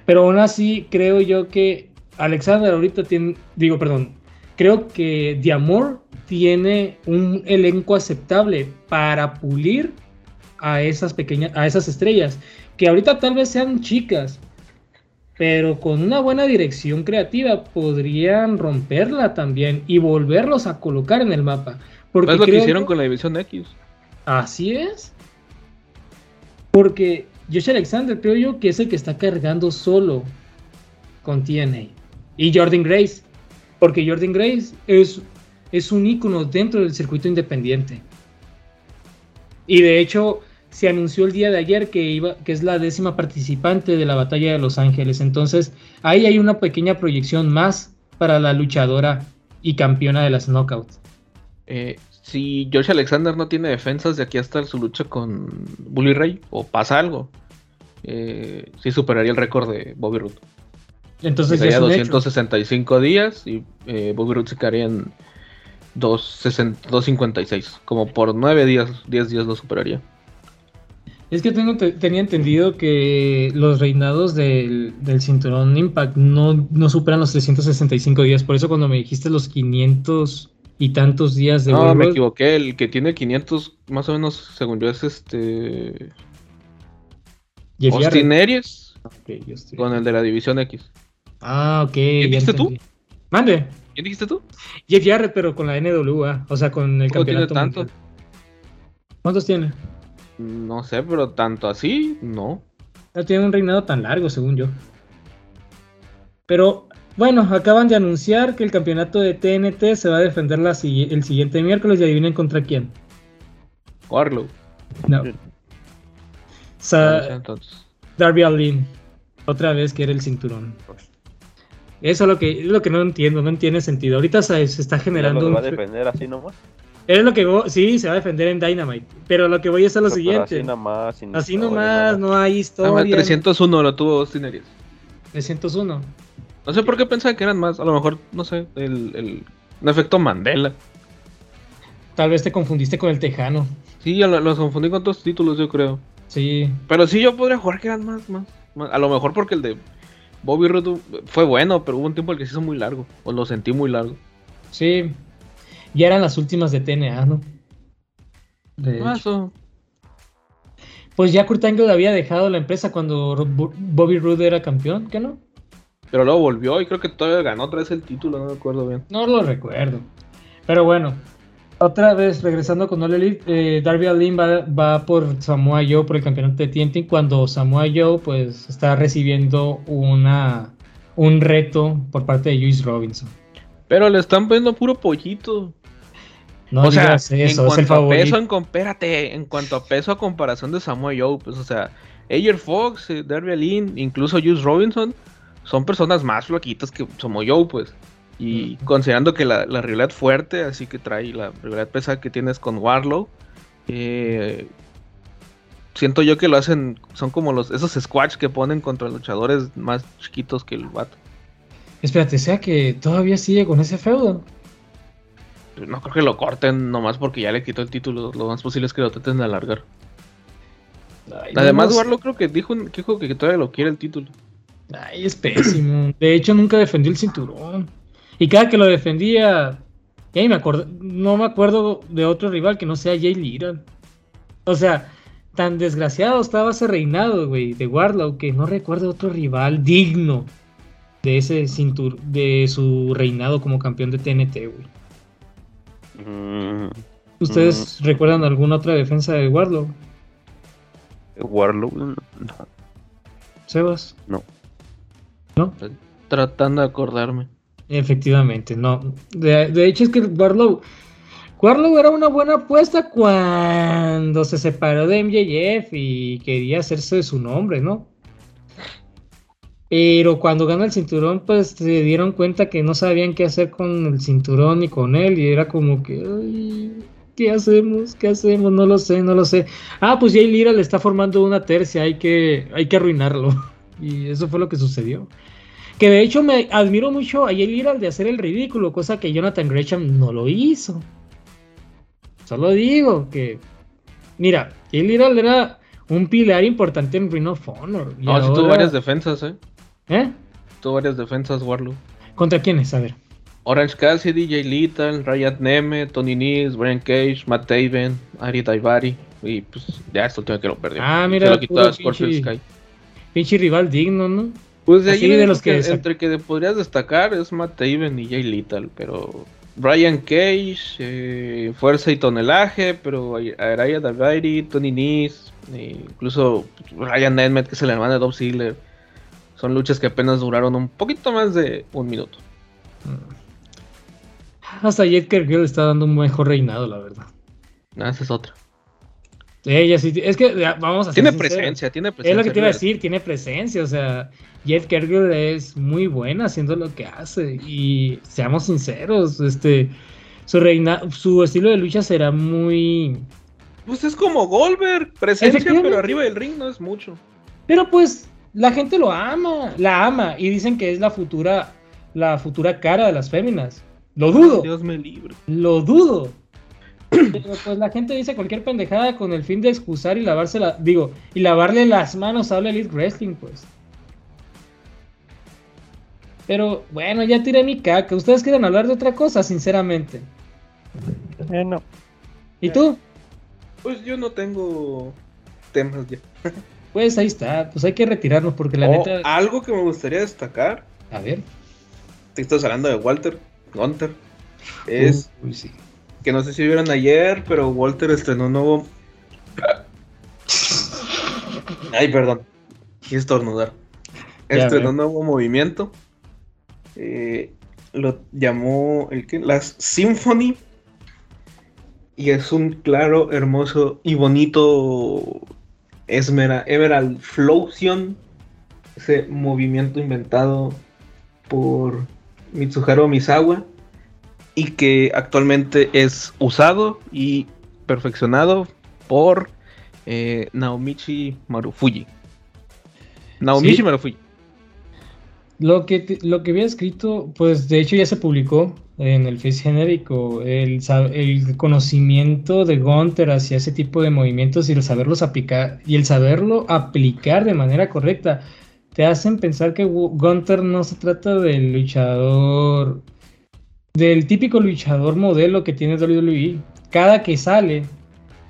Pero aún así, creo yo que Alexander ahorita tiene, digo, perdón, creo que Diamor tiene un elenco aceptable para pulir a esas pequeñas, a esas estrellas, que ahorita tal vez sean chicas, pero con una buena dirección creativa podrían romperla también y volverlos a colocar en el mapa. Porque Es lo que hicieron con la división X. Así es. Porque Josh Alexander creo yo que es el que está cargando solo con TNA. Y Jordan Grace. Porque Jordan Grace es, es un ícono dentro del circuito independiente. Y de hecho se anunció el día de ayer que, iba, que es la décima participante de la batalla de Los Ángeles. Entonces ahí hay una pequeña proyección más para la luchadora y campeona de las knockouts. Eh, si Josh Alexander no tiene defensas de aquí hasta su lucha con Bully Ray, o pasa algo, eh, sí superaría el récord de Bobby Roode. Entonces ya Sería es un hecho. 265 días y eh, Bobby Roode se quedaría en 260 256. Como por 9 días, 10 días lo superaría. Es que tengo, te- tenía entendido que los reinados del, del cinturón Impact no, no superan los 365 días. Por eso cuando me dijiste los 500 y tantos días de No, World me equivoqué. El que tiene 500, más o menos, según yo, es este. Jeff Austin. Aries estoy- con el de la división X. Ah, ok. ya dijiste tú? Mande. ¿Quién dijiste tú? Jeff Jarrett, pero con la NWA. O sea, con el ¿Cómo tiene campeonato. tanto? mundial. ¿Cuántos tiene? No sé, pero tanto así, no. No tiene un reinado tan largo, según yo. Pero bueno, acaban de anunciar que el campeonato de TNT se va a defender la el siguiente miércoles y adivinen contra quién. Warlow. No. Sa-. Darby Allin. Otra vez quiere el cinturón. Eso es lo que, es lo que no entiendo, no tiene sentido. Ahorita se, se está ¿Ya generando lo un... va a defender así nomás? Es lo que voy- sí, se va a defender en Dynamite. Pero lo que voy a hacer es lo Pero siguiente. Así nomás. sin Así historia, nomás, no hay Ah, historia. 301 lo tuvo Austin Aries. 301. No sé por qué pensaba que eran más. A lo mejor, no sé, el, el, un efecto Mandela. Tal vez te confundiste con el Tejano. Sí, ya lo- los confundí con otros títulos, yo creo. Sí. Pero sí, yo podría jugar que eran más, más, más. A lo mejor porque el de Bobby Roode fue bueno, pero hubo un tiempo en el que se hizo muy largo. O lo sentí muy largo. Sí. Ya eran las últimas de TNA, ¿no? De hecho. eso. Pues ya Kurt Angle había dejado la empresa cuando Bobby Roode era campeón, ¿qué no? Pero luego volvió y creo que todavía ganó otra vez el título, no me acuerdo bien. No lo recuerdo. Pero bueno, otra vez regresando con All Elite, eh, Darby Allin va, va por Samoa Joe por el campeonato de TNT cuando Samoa Joe pues está recibiendo una un reto por parte de Juice Robinson. Pero le están poniendo puro pollito. No o sea, digas en eso, es cuanto el a peso, en, com- espérate, en cuanto a peso a comparación de Samoa Joe, pues, o sea, Ayer Fox, eh, Darby Allin, incluso Juice Robinson, son personas más flaquitas que Samoa Joe, pues. Y considerando que la, la rivalidad fuerte, así que trae la rivalidad pesada que tienes con Warlow, eh, siento yo que lo hacen, son como los esos squash que ponen contra luchadores más chiquitos que el vato. Espérate, sea que todavía sigue con ese feudo. No creo que lo corten nomás porque ya le quitó el título. Lo más posible es que lo traten de alargar. Ay, Además, no. Warlock creo que dijo, que dijo que todavía lo quiere el título. Ay, es pésimo. De hecho, nunca defendió el cinturón. Y cada que lo defendía, me acuerdo, no me acuerdo de otro rival que no sea Jay Little. O sea, tan desgraciado estaba ese reinado, güey, de Warlock, que no recuerdo otro rival digno de ese cintur de su reinado como campeón de TNT, güey. Mm, ¿Ustedes recuerdan alguna otra defensa de Warlock? Warlow, no. Sebas. No. ¿No? Tratando de acordarme. Efectivamente, no. De, de hecho es que Warlow, Warlow era una buena apuesta cuando se separó de MJF y quería hacerse de su nombre, ¿no? Pero cuando gana el cinturón, pues se dieron cuenta que no sabían qué hacer con el cinturón ni con él. Y era como que, "Ay, ¿qué hacemos? ¿Qué hacemos? No lo sé, no lo sé. Ah, pues Jay Lira le está formando una tercia, hay que, hay que arruinarlo. [laughs] Y eso fue lo que sucedió. Que de hecho me admiro mucho a Jay Lira de hacer el ridículo, cosa que Jonathan Gresham no lo hizo. Solo digo que, mira, Jay Lira era un pilar importante en Ring of Honor. No, sí tuvo varias defensas, ¿eh? ¿Eh? Tuvo varias defensas, Warlow. ¿Contra quiénes? A ver. Orange Cassidy, Jay Lethal, Ryan Neme, Tony Nese, Brian Cage, Matt Taven, Ari Daivari. Y pues ya es la última que lo perdió. Ah, Se mira, lo quitó a Scorpio pinche- Sky. Pinche rival digno, ¿no? Pues de ahí de los que entre que podrías destacar es Matt Taven y Jay Lethal, pero Brian Cage, eh, fuerza y tonelaje, pero Araya Daivari, Tony Nese, e incluso Ryan Nemeth, que es el hermano de Dove Ziggler. Son luchas que apenas duraron un poquito más de un minuto. Hasta Jet Girl está dando un mejor reinado, la verdad. Ah, esa es otra. Ella sí, es que vamos a Tiene sinceros. presencia, tiene presencia. Es lo que te iba a decir, tiene presencia, o sea, Jet Kergel es muy buena haciendo lo que hace y seamos sinceros, este su reina, su estilo de lucha será muy Pues es como Goldberg, presencia, pero arriba del ring no es mucho. pero pues la gente lo ama, la ama y dicen que es la futura la futura cara de las féminas. Lo dudo. Dios me libre. Lo dudo. [clears throat] Pero pues la gente dice cualquier pendejada con el fin de excusar y lavarse la, digo, y lavarle las manos a la Elite Wrestling, pues. Pero bueno, ya tiré mi caca. ¿Ustedes quieren hablar de otra cosa, sinceramente? Eh, no. ¿Y tú? Pues yo no tengo temas ya. [laughs] Pues ahí está. Pues hay que retirarnos porque la Oh, neta. Algo que me gustaría destacar, A ver. te estás hablando de Walter, Gunter, es Uy, sí. que no sé si vieron ayer, pero Walter estrenó un nuevo... Ay, perdón. Quise estornudar. Estrenó un nuevo movimiento. Eh, lo llamó el que las Symphony. Y es un claro, hermoso y bonito Esmera, Emerald Flosion. Ese movimiento inventado por Mitsuharu Misawa. Y que actualmente es usado y perfeccionado por eh, Naomichi Marufuji. Naomichi Sí. Marufuji. Lo que, te- lo que había escrito, pues de hecho ya se publicó en el Face genérico, el, conocimiento de Gunther hacia ese tipo de movimientos y el saberlos aplicar y el saberlo aplicar de manera correcta te hacen pensar que Gu- Gunther no se trata del luchador, del típico luchador modelo que tiene WWE. Cada que sale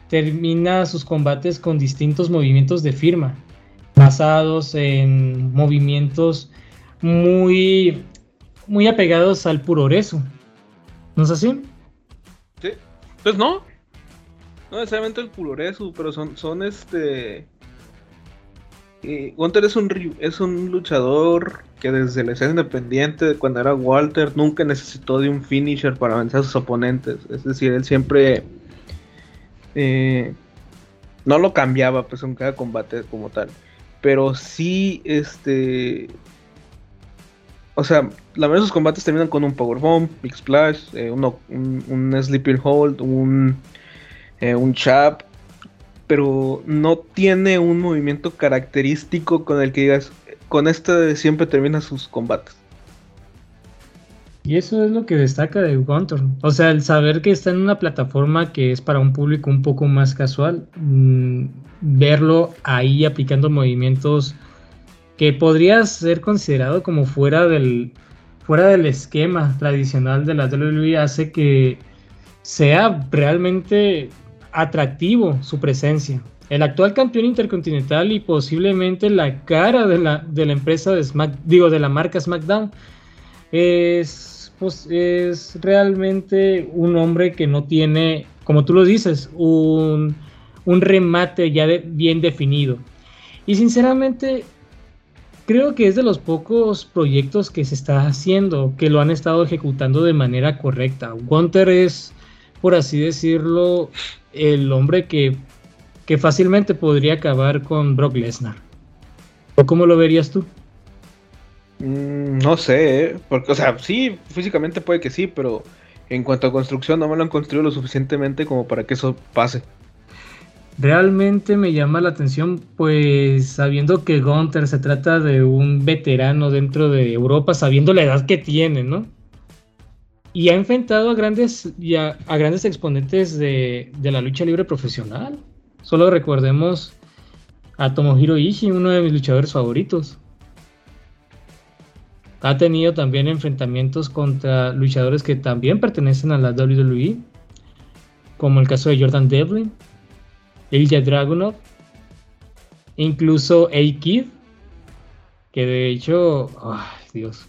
termina sus combates con distintos movimientos de firma, basados en movimientos muy, muy apegados al puroreso. ¿No es así? Sí. Pues no. No necesariamente el puroresu, pero son, son este. Eh, Gunter es un, es un luchador que desde la escena independiente, de cuando era Walter, nunca necesitó de un finisher para vencer a sus oponentes. Es decir, él siempre eh, no lo cambiaba pues en cada combate como tal. Pero sí, este. O sea, la mayoría de sus combates terminan con un powerbomb, big splash, eh, un, un sleeping hold, un, eh, un chap, pero no tiene un movimiento característico con el que digas, con este siempre termina sus combates. Y eso es lo que destaca de Gunther. O sea, el saber que está en una plataforma que es para un público un poco más casual, mm, verlo ahí aplicando movimientos que podría ser considerado como fuera del, fuera del esquema tradicional de la WWE hace que sea realmente atractivo su presencia. El actual campeón intercontinental y posiblemente la cara de la, de la empresa de Smack, digo, de la marca SmackDown, es, pues, es realmente un hombre que no tiene, como tú lo dices, un, un remate ya bien definido. Y sinceramente, creo que es de los pocos proyectos que se está haciendo, que lo han estado ejecutando de manera correcta. Gunter es, por así decirlo, el hombre que, que fácilmente podría acabar con Brock Lesnar. ¿O cómo lo verías tú? Mm, no sé, ¿eh? porque, o sea, sí, físicamente puede que sí, pero en cuanto a construcción no me lo han construido lo suficientemente como para que eso pase. Realmente me llama la atención, pues sabiendo que Gunther se trata de un veterano dentro de Europa, sabiendo la edad que tiene, ¿no? Y ha enfrentado a grandes, y a, grandes exponentes de, de la lucha libre profesional. Solo recordemos a Tomohiro Ishii, uno de mis luchadores favoritos. Ha tenido también enfrentamientos contra luchadores que también pertenecen a la WWE, como el caso de Jordan Devlin, Ilya Dragunov, incluso A-Kid, que de hecho, ay, Dios,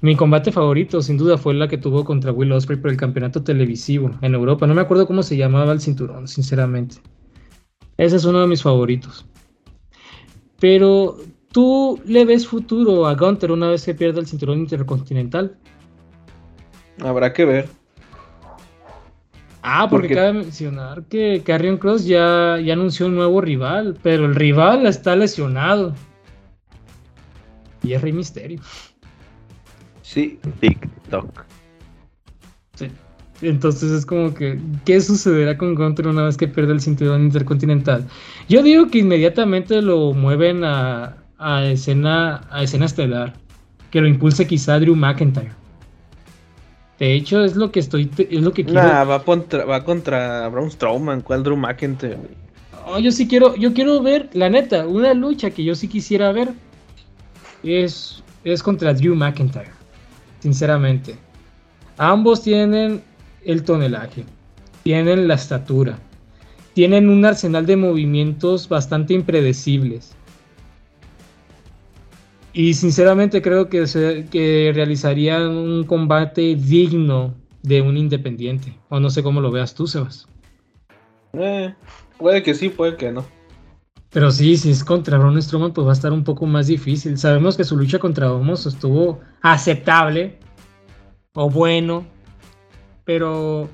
mi combate favorito sin duda fue la que tuvo contra Will Ospreay por el campeonato televisivo en Europa. No me acuerdo cómo se llamaba el cinturón, sinceramente. Ese es uno de mis favoritos. Pero tú le ves futuro a Gunter una vez que pierda el cinturón intercontinental. Habrá que ver. Ah, porque Porque- cabe mencionar que Carrion Cross ya, ya anunció un nuevo rival, pero el rival está lesionado. Y es Rey Misterio. Sí, TikTok. Sí. Entonces es como que, ¿qué sucederá con Gunter una vez que pierda el cinturón intercontinental? Yo digo que inmediatamente lo mueven a, a escena, a escena estelar, que lo impulse quizá Drew McIntyre. De hecho, es lo que estoy, es lo que quiero. Nah, va contra, va contra Braun Strowman, ¿cuál Drew McIntyre? Oh, yo sí quiero, yo quiero ver, la neta, una lucha que yo sí quisiera ver es, es contra Drew McIntyre, sinceramente. Ambos tienen el tonelaje, tienen la estatura, tienen un arsenal de movimientos bastante impredecibles. Y sinceramente creo que, se- que realizarían un combate digno de un independiente. O no sé cómo lo veas tú, Sebas. Eh, puede que sí, puede que no. Pero sí, si es contra Braun Strowman, pues va a estar un poco más difícil. Sabemos que su lucha contra Homos estuvo aceptable o bueno, pero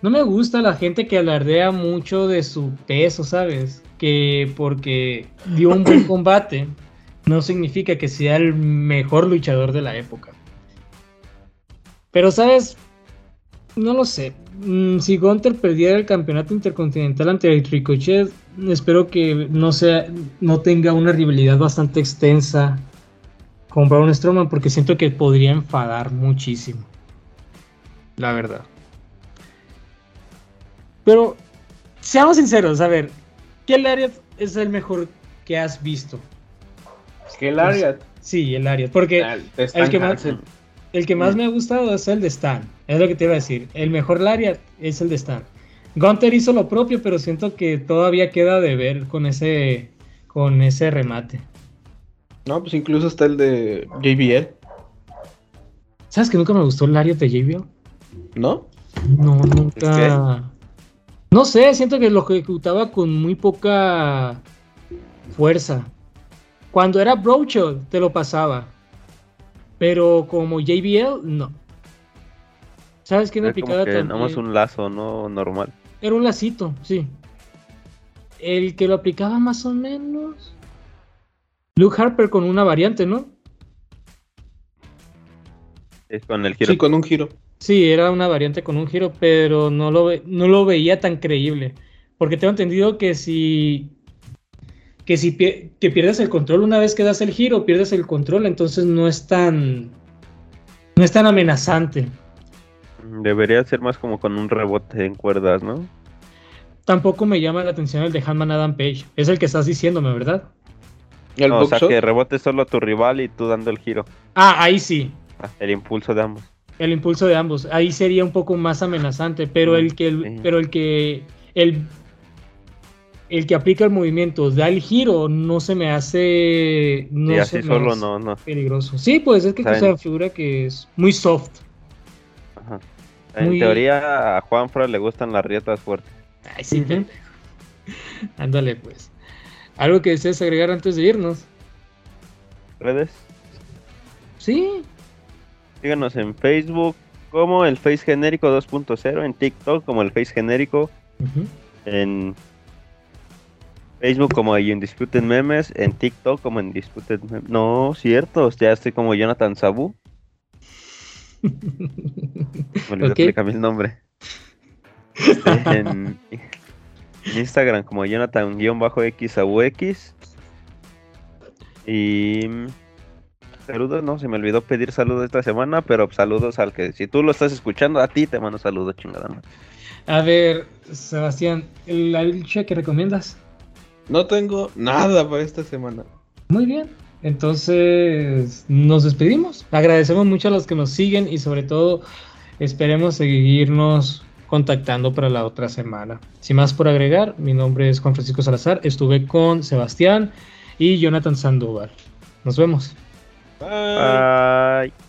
no me gusta la gente que alardea mucho de su peso, ¿sabes? Que porque dio un buen [clears throat] combate no significa que sea el mejor luchador de la época. Pero, ¿sabes? No lo sé. Mm, Si Gunter perdiera el campeonato intercontinental ante Ricochet, espero que no sea, no tenga una rivalidad bastante extensa con Braun Strowman, porque siento que podría enfadar muchísimo. La verdad. Pero, seamos sinceros, a ver, ¿qué Lariat es el mejor que has visto? Que el Ariat. Sí, el Lariat, porque Ah, el que más- el que más me ha gustado es el de Stan. Es lo que te iba a decir. El mejor Lariat es el de Stan. Gunter hizo lo propio, pero siento que todavía queda de ver con ese, con ese remate. No, pues incluso está el de JBL, ¿Sabes que nunca me gustó el Lariat de JBL? ¿no? No, nunca. No sé, siento que lo ejecutaba con muy poca fuerza. Cuando era Brocho, te lo pasaba. Pero como JBL, no. ¿Sabes aplicaba como que también? nada un lazo, no normal. Era un lacito, sí. El que lo aplicaba más o menos. Luke Harper con una variante, ¿no? Es con el giro. Sí, con un giro. Sí, era una variante con un giro, pero no lo, ve- no lo veía tan creíble. Porque tengo entendido que si, que si pie- que pierdes el control una vez que das el giro, pierdes el control, entonces no es tan, no es tan amenazante. Debería ser más como con un rebote en cuerdas, ¿no? Tampoco me llama la atención el de Hanman Adam Page. Es el que estás diciéndome, ¿verdad? El No, o sea, que rebote solo a tu rival y tú dando el giro. Ah, ahí sí. Ah, El impulso de ambos. El impulso de ambos. Ahí sería un poco más amenazante, pero Mm, el que, sí. pero el que, el, el que aplica el movimiento da el giro no se me hace, no y se me solo hace no, no. peligroso. Sí, pues es que Saben. se figura que es muy soft. Ajá. En Muy- teoría a Juanfra le gustan las rietas fuertes. Ay, sí, [laughs] Ándale, pues. ¿Algo que desees agregar antes de irnos? ¿Redes? Sí. Síganos en Facebook como el Face Genérico 2.0, en TikTok como el Face Genérico, en Facebook como Undisputed Memes, en TikTok como Undisputed Memes. No, cierto, ya estoy como Jonathan Sabu. [laughs] Me olvidé Ok. que le cambié el nombre. En, en [laughs] Instagram como Jonathan-X Sabu X. Y mm, saludos, no, se me olvidó pedir saludos esta semana, pero saludos al que, si tú lo estás escuchando, a ti te mando saludos, chingada. A ver, Sebastián, ¿la lucha que recomiendas? No tengo nada para esta semana. Muy bien. Entonces, nos despedimos. Agradecemos mucho a los que nos siguen y sobre todo esperemos seguirnos contactando para la otra semana. Sin más por agregar, mi nombre es Juan Francisco Salazar. Estuve con Sebastián y Jonathan Sandoval. Nos vemos. Bye. Bye.